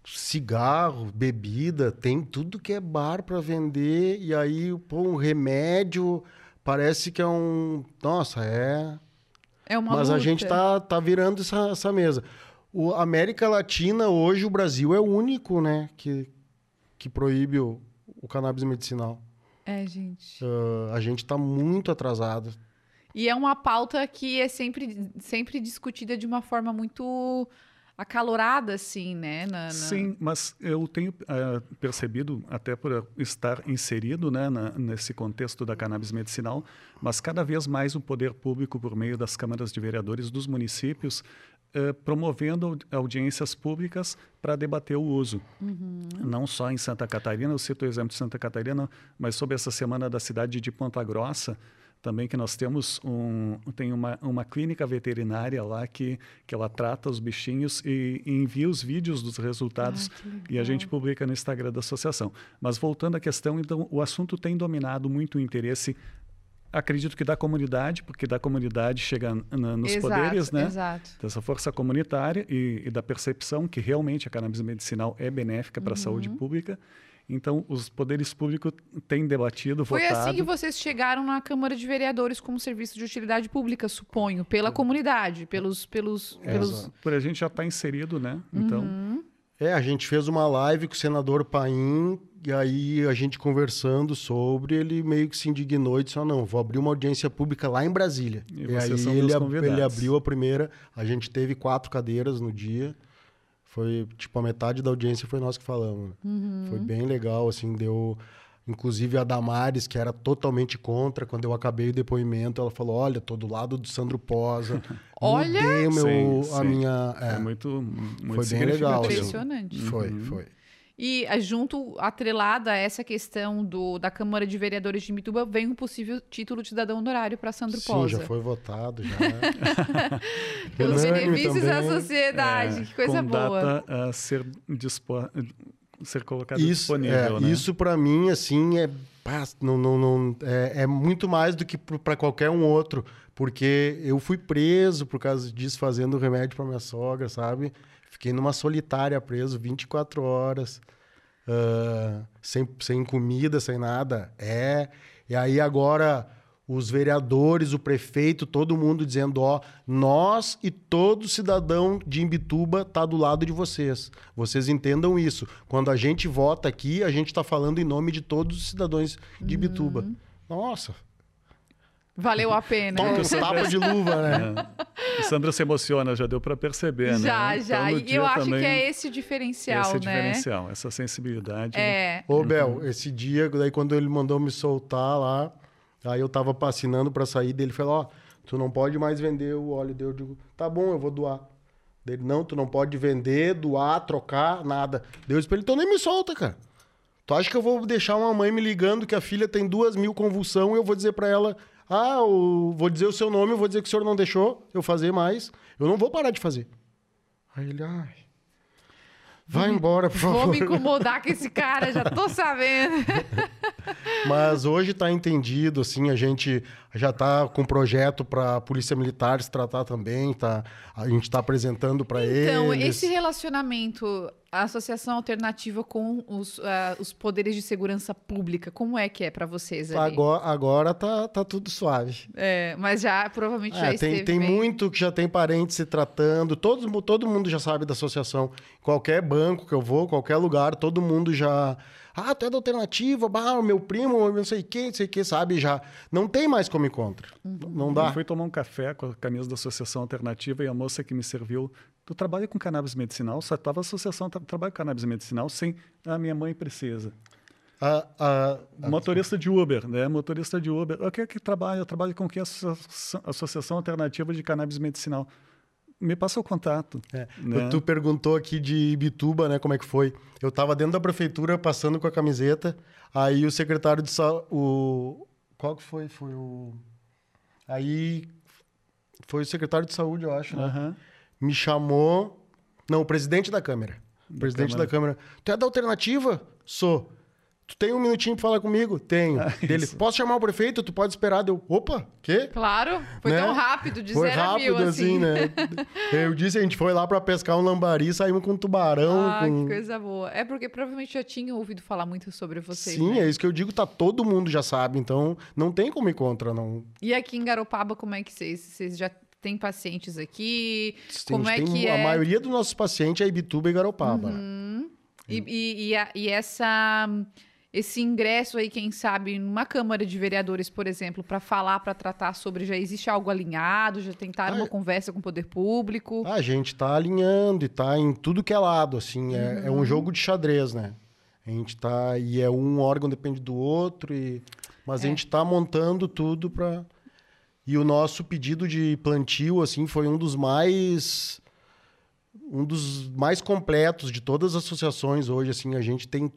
B: cigarro, bebida, tem tudo que é bar para vender e aí pô, um remédio parece que é um, nossa, é
A: É uma
B: Mas
A: luta.
B: a gente tá tá virando essa, essa mesa. O América Latina hoje o Brasil é o único, né, que que proíbe o, o cannabis medicinal.
A: É, gente.
B: Uh, a gente está muito atrasado.
A: E é uma pauta que é sempre, sempre discutida de uma forma muito acalorada, assim, né? Na, na...
C: Sim, mas eu tenho uh, percebido, até por estar inserido né, na, nesse contexto da cannabis medicinal, mas cada vez mais o poder público, por meio das câmaras de vereadores dos municípios, uh, promovendo audiências públicas para debater o uso. Uhum. Não só em Santa Catarina, eu cito o exemplo de Santa Catarina, mas sobre essa semana da cidade de Ponta Grossa, também que nós temos um, tem uma, uma clínica veterinária lá que, que ela trata os bichinhos e, e envia os vídeos dos resultados ah, e a gente publica no Instagram da associação. Mas voltando à questão, então, o assunto tem dominado muito o interesse acredito que da comunidade, porque da comunidade chega nos exato, poderes, né?
A: Exato.
C: Dessa força comunitária e, e, da percepção que realmente a cannabis medicinal é benéfica para a uhum. saúde pública. Então, os poderes públicos têm debatido,
A: Foi
C: votado.
A: Foi assim que vocês chegaram na Câmara de Vereadores como serviço de utilidade pública, suponho, pela comunidade, pelos... pelos,
C: é,
A: pelos...
C: Por a gente já está inserido, né? Então... Uhum.
B: É, a gente fez uma live com o senador Paim, e aí a gente conversando sobre, ele meio que se indignou e disse, ah, não, vou abrir uma audiência pública lá em Brasília.
C: E,
B: e aí ele, ele abriu a primeira, a gente teve quatro cadeiras no dia, foi tipo a metade da audiência foi nós que falamos. Né? Uhum. Foi bem legal, assim, deu. Inclusive a Damares, que era totalmente contra, quando eu acabei o depoimento, ela falou: Olha, tô do lado do Sandro Posa.
A: Olha!
B: Mudei meu, sim, a sim. minha.
C: É, muito, muito
B: Foi bem legal.
A: Assim. Impressionante.
B: Foi, uhum. foi.
A: E eh, junto, atrelada a essa questão do, da Câmara de Vereadores de Mituba, vem um possível título de cidadão honorário para Sandro
B: Sim,
A: Posa.
B: já foi votado, já.
A: Pelos benefícios da sociedade, é, que coisa
C: com
A: boa.
C: Data a ser, dispo, ser colocado
B: isso,
C: disponível,
B: é,
C: né?
B: Isso, para mim, assim, é, não, não, não, é, é muito mais do que para qualquer um outro, porque eu fui preso por causa disso, fazendo remédio para minha sogra, sabe? Fiquei numa solitária preso 24 horas, uh, sem, sem comida, sem nada. É. E aí agora os vereadores, o prefeito, todo mundo dizendo: ó, nós e todo cidadão de Imbituba tá do lado de vocês. Vocês entendam isso. Quando a gente vota aqui, a gente está falando em nome de todos os cidadãos de Imbituba. Uhum. Nossa,
A: Valeu a pena.
B: Toma os tapas de luva, né?
C: É. Sandra se emociona, já deu para perceber,
A: já,
C: né?
A: Já, então, E eu acho que é esse diferencial,
C: esse
A: né?
C: Esse diferencial, essa sensibilidade.
A: É.
B: Ô, Bel, esse dia, daí quando ele mandou me soltar lá, aí eu tava passinando para sair dele, falou, ó, tu não pode mais vender o óleo. Eu digo, tá bom, eu vou doar. Dele, não, tu não pode vender, doar, trocar, nada. Deus para ele, então nem me solta, cara. Tu acha que eu vou deixar uma mãe me ligando que a filha tem duas mil convulsão e eu vou dizer para ela ah, vou dizer o seu nome, vou dizer que o senhor não deixou eu fazer mais. Eu não vou parar de fazer. Aí ele, ai. Vai embora, por favor.
A: Vou me incomodar com esse cara, já tô sabendo.
B: Mas hoje está entendido, assim, a gente já está com projeto para a Polícia Militar se tratar também, tá? A gente está apresentando para eles.
A: Então, esse relacionamento, a associação alternativa com os, ah, os poderes de segurança pública, como é que é para vocês ali?
B: Agora, agora tá, tá tudo suave.
A: É, mas já, provavelmente já
B: É,
A: esteve
B: tem tem
A: bem.
B: muito que já tem parente se tratando, todo, todo mundo já sabe da associação. Qualquer banco que eu vou, qualquer lugar, todo mundo já. Ah, tu é da alternativa, bah, meu primo, eu não sei quem, não sei o que, sabe? Já não tem mais como contra.
A: Uhum.
B: Não
C: Eu
B: dá.
C: fui tomar um café com a camisa da Associação Alternativa e a moça que me serviu, tu trabalha com cannabis medicinal? Só estava a associação tra trabalha com cannabis medicinal sem a minha mãe precisa.
B: A- a- a-
C: Motorista de Uber, né? Motorista de Uber. O que é que trabalha? Eu trabalho com que associação Alternativa de Cannabis Medicinal. Me passa o contato.
B: É,
C: né?
B: Tu perguntou aqui de Ibituba, né? Como é que foi? Eu tava dentro da prefeitura passando com a camiseta, aí o secretário de saúde. O... Qual que foi? Foi o. Aí. Foi o secretário de saúde, eu acho, né?
C: Aham.
B: Me chamou. Não, o presidente da Câmara. O presidente da Câmara. Tu é da alternativa? Sou. Tu tem um minutinho pra falar comigo? Tenho.
C: Ah,
B: Dele, posso chamar o prefeito? Tu pode esperar? Deu, opa, quê?
A: Claro, foi
B: Né?
A: tão rápido, de
B: Foi
A: zero a
B: rápido,
A: mil,
B: assim, né? Eu disse, a gente foi lá pra pescar um lambari, saímos com um tubarão.
A: Ah,
B: com...
A: que coisa boa. É porque provavelmente já tinha ouvido falar muito sobre vocês.
B: Sim,
A: né?
B: é isso que eu digo, tá todo mundo já sabe, então não tem como ir contra, não.
A: E aqui em Garopaba, como é que vocês, vocês já têm pacientes aqui? Como
B: a
A: é
B: tem
A: que
B: A
A: é?
B: maioria dos nossos pacientes é Ibituba e Garopaba.
A: Uhum. E, e, e, a- e essa, esse ingresso aí, quem sabe, numa Câmara de Vereadores, por exemplo, para falar, para tratar sobre, já existe algo alinhado? Já tentaram
B: Ah,
A: uma
B: é.
A: conversa com o poder público?
B: A gente tá alinhando e tá em tudo que é lado, assim, é, é
A: Uhum.
B: um jogo de xadrez, né? A gente tá, e é um órgão depende do outro, e, mas
A: É.
B: a gente tá montando tudo para E o nosso pedido de plantio, assim, foi um dos mais um dos mais completos de todas as associações hoje, assim, a gente tem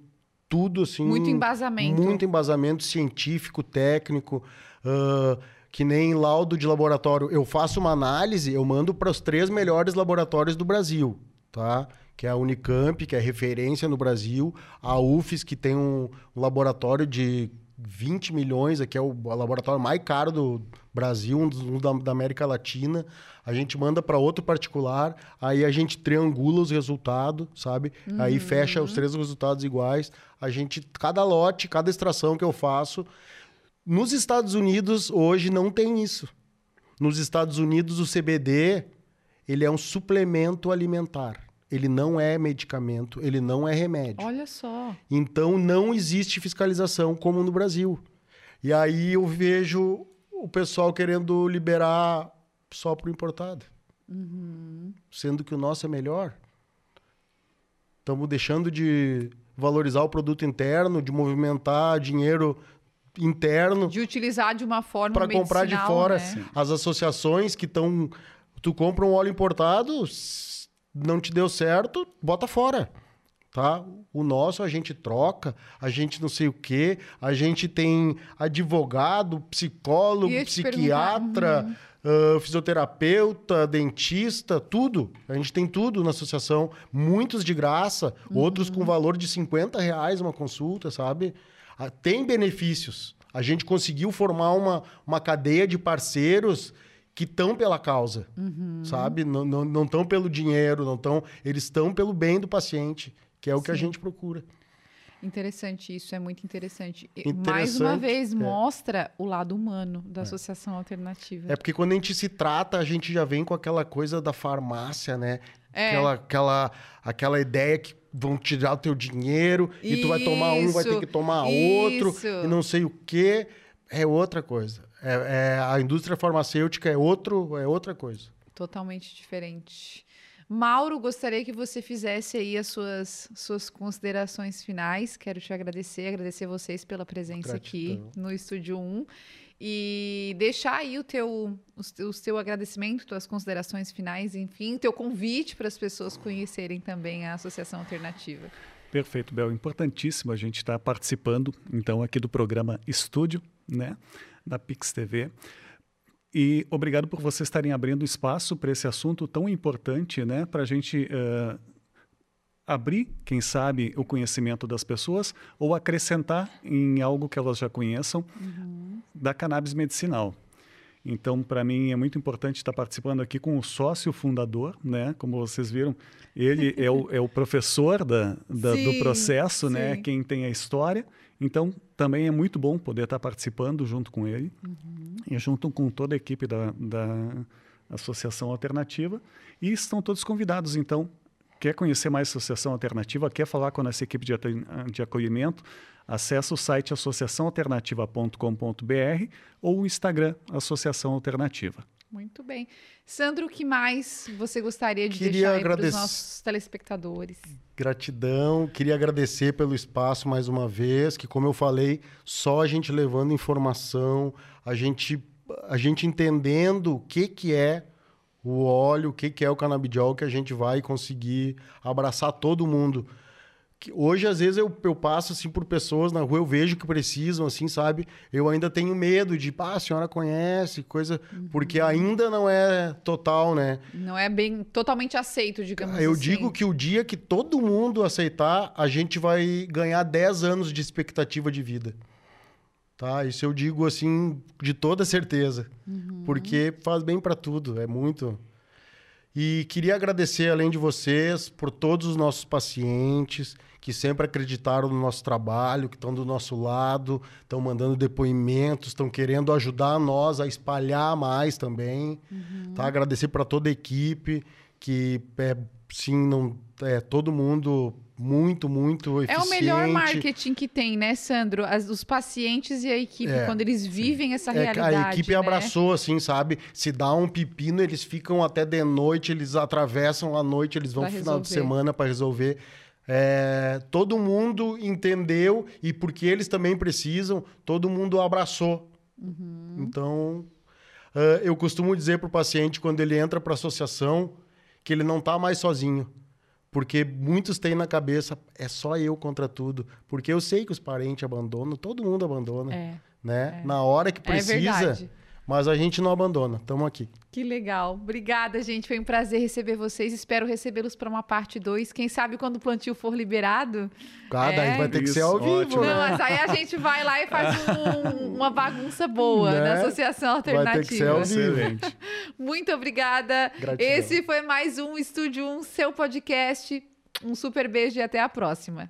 B: tudo, assim...
A: Muito embasamento.
B: Muito embasamento científico, técnico, ah, que nem laudo de laboratório. Eu faço uma análise, eu mando para os três melhores laboratórios do Brasil, tá? Que é a Unicamp, que é referência no Brasil, a UFES, que tem um laboratório de 20 milhões, aqui é o laboratório mais caro do Brasil, um dos um da, da América Latina. A gente manda para outro particular, aí a gente triangula os resultados, sabe? Aí fecha os três resultados iguais. A gente, cada lote, cada extração que eu faço. Nos Estados Unidos, hoje, não tem isso. Nos Estados Unidos, o CBD, ele é um suplemento alimentar. Ele não é medicamento, ele não é remédio.
A: Olha só.
B: Então não existe fiscalização como no Brasil. E aí eu vejo o pessoal querendo liberar só para o importado. Sendo que o nosso é melhor. Estamos deixando de valorizar o produto interno, de movimentar dinheiro interno
A: De utilizar de uma forma
B: para comprar de fora.
A: né?
B: As associações que estão. Tu compra um óleo importado, não te deu certo, bota fora. Tá? O nosso a gente troca, a gente não sei o quê, a gente tem advogado, psicólogo, psiquiatra, ah, fisioterapeuta, dentista, tudo. A gente tem tudo na associação, muitos de graça, outros com valor de 50 reais uma consulta, sabe? Ah, Tem benefícios. A gente conseguiu formar uma, uma cadeia de parceiros que estão pela causa, sabe? Não estão não, pelo dinheiro, não estão. Eles estão pelo bem do paciente, que é o que a
A: Sim.
B: gente procura.
A: Interessante, isso é muito interessante. E,
B: Interessante,
A: Mais uma vez,
B: é.
A: mostra o lado humano da associação alternativa.
B: É porque quando a gente se trata, a gente já vem com aquela coisa da farmácia, né?
A: É.
B: Aquela, aquela, aquela ideia que vão tirar o teu dinheiro e tu vai tomar um, vai ter
A: Isso,
B: que tomar outro
A: isso.
B: e não sei o quê. É outra coisa. É, é- a indústria farmacêutica é, outro, é outra coisa.
A: Totalmente diferente. Mauro, gostaria que você fizesse aí as suas, suas considerações finais. Quero te agradecer, agradecer vocês pela presença aqui
B: Gratidão.
A: no Estúdio 1 e deixar aí o teu, o, teu agradecimento, tuas considerações finais, enfim, o teu convite para as pessoas conhecerem também a Associação Alternativa.
C: Perfeito, Bel. Importantíssimo a gente estar participando, então, aqui do programa Estúdio, né, da Pix TV. E obrigado por vocês estarem abrindo espaço para esse assunto tão importante, né, para a gente eh, abrir, quem sabe, o conhecimento das pessoas ou acrescentar em algo que elas já conheçam da cannabis medicinal. Então, para mim, é muito importante estar participando aqui com o sócio fundador, né? Como vocês viram, ele é, o, é o professor da, da- do
A: Sim,
C: processo, né?
A: sim.
C: Quem tem a história. Então, também é muito bom poder estar participando junto com ele e junto com toda a equipe da, da Associação Alternativa. E estão todos convidados, então, quer conhecer mais a Associação Alternativa, quer falar com a nossa equipe de, de acolhimento, acessa o site associaçãoalternativa.com.br ou o Instagram Associação Alternativa.
A: Muito bem. Sandro, o que mais você gostaria de
B: Queria
A: deixar para os nossos telespectadores?
B: Gratidão, queria agradecer pelo espaço mais uma vez, que como eu falei, só a gente levando informação, a gente, a gente entendendo o que, que é o óleo, o que, que é o canabidiol, que a gente vai conseguir abraçar todo mundo. Que hoje, às vezes, eu, eu passo assim por pessoas na rua, eu vejo que precisam, assim, sabe? Eu ainda tenho medo de, pá, a senhora conhece, coisa. Porque ainda não é total, né?
A: Não é bem totalmente aceito, digamos
B: Eu
A: assim.
B: digo que o dia que todo mundo aceitar, a gente vai ganhar 10 anos de expectativa de vida. Tá? Isso eu digo assim de toda certeza. Porque faz bem para tudo, é muito. E queria agradecer, além de vocês, por todos os nossos pacientes que sempre acreditaram no nosso trabalho, que estão do nosso lado, estão mandando depoimentos, estão querendo ajudar nós a espalhar mais também. Tá? Agradecer para toda a equipe, que é, sim, não, é todo mundo muito, muito
A: É
B: eficiente.
A: o melhor marketing que tem, né, Sandro? As- os pacientes e a equipe,
B: É,
A: quando eles vivem essa
B: É,
A: realidade.
B: a equipe
A: né?
B: abraçou, assim, sabe? Se dá um pepino, eles ficam até de noite, eles atravessam a noite, eles vão
A: Pra
B: final de
A: resolver.
B: semana para resolver. É, todo mundo entendeu e porque eles também precisam, todo mundo abraçou.
A: Uhum.
B: Então, ah, eu costumo dizer para o paciente, quando ele entra para a associação, que ele não está mais sozinho. Porque muitos têm na cabeça, é só eu contra tudo. Porque eu sei que os parentes abandonam, todo mundo abandona.
A: É,
B: né? Na hora que
A: é
B: precisa,
A: verdade.
B: Mas a gente não abandona. Estamos aqui.
A: Que legal. Obrigada, gente. Foi um prazer receber vocês. Espero recebê-los para uma parte 2. Quem sabe quando o plantio for liberado.
B: Cada
A: É.
B: vai ter que ser ao vivo,
C: ótimo.
B: né?
A: Não, mas aí a gente vai lá e faz um- uma bagunça boa
B: Né?
A: na Associação
B: Vai ter que ser ao
A: Alternativa.
B: vivo.
A: Muito obrigada.
B: Gratidão.
A: Esse foi mais um Estúdio 1, seu podcast. Um super beijo e até a próxima.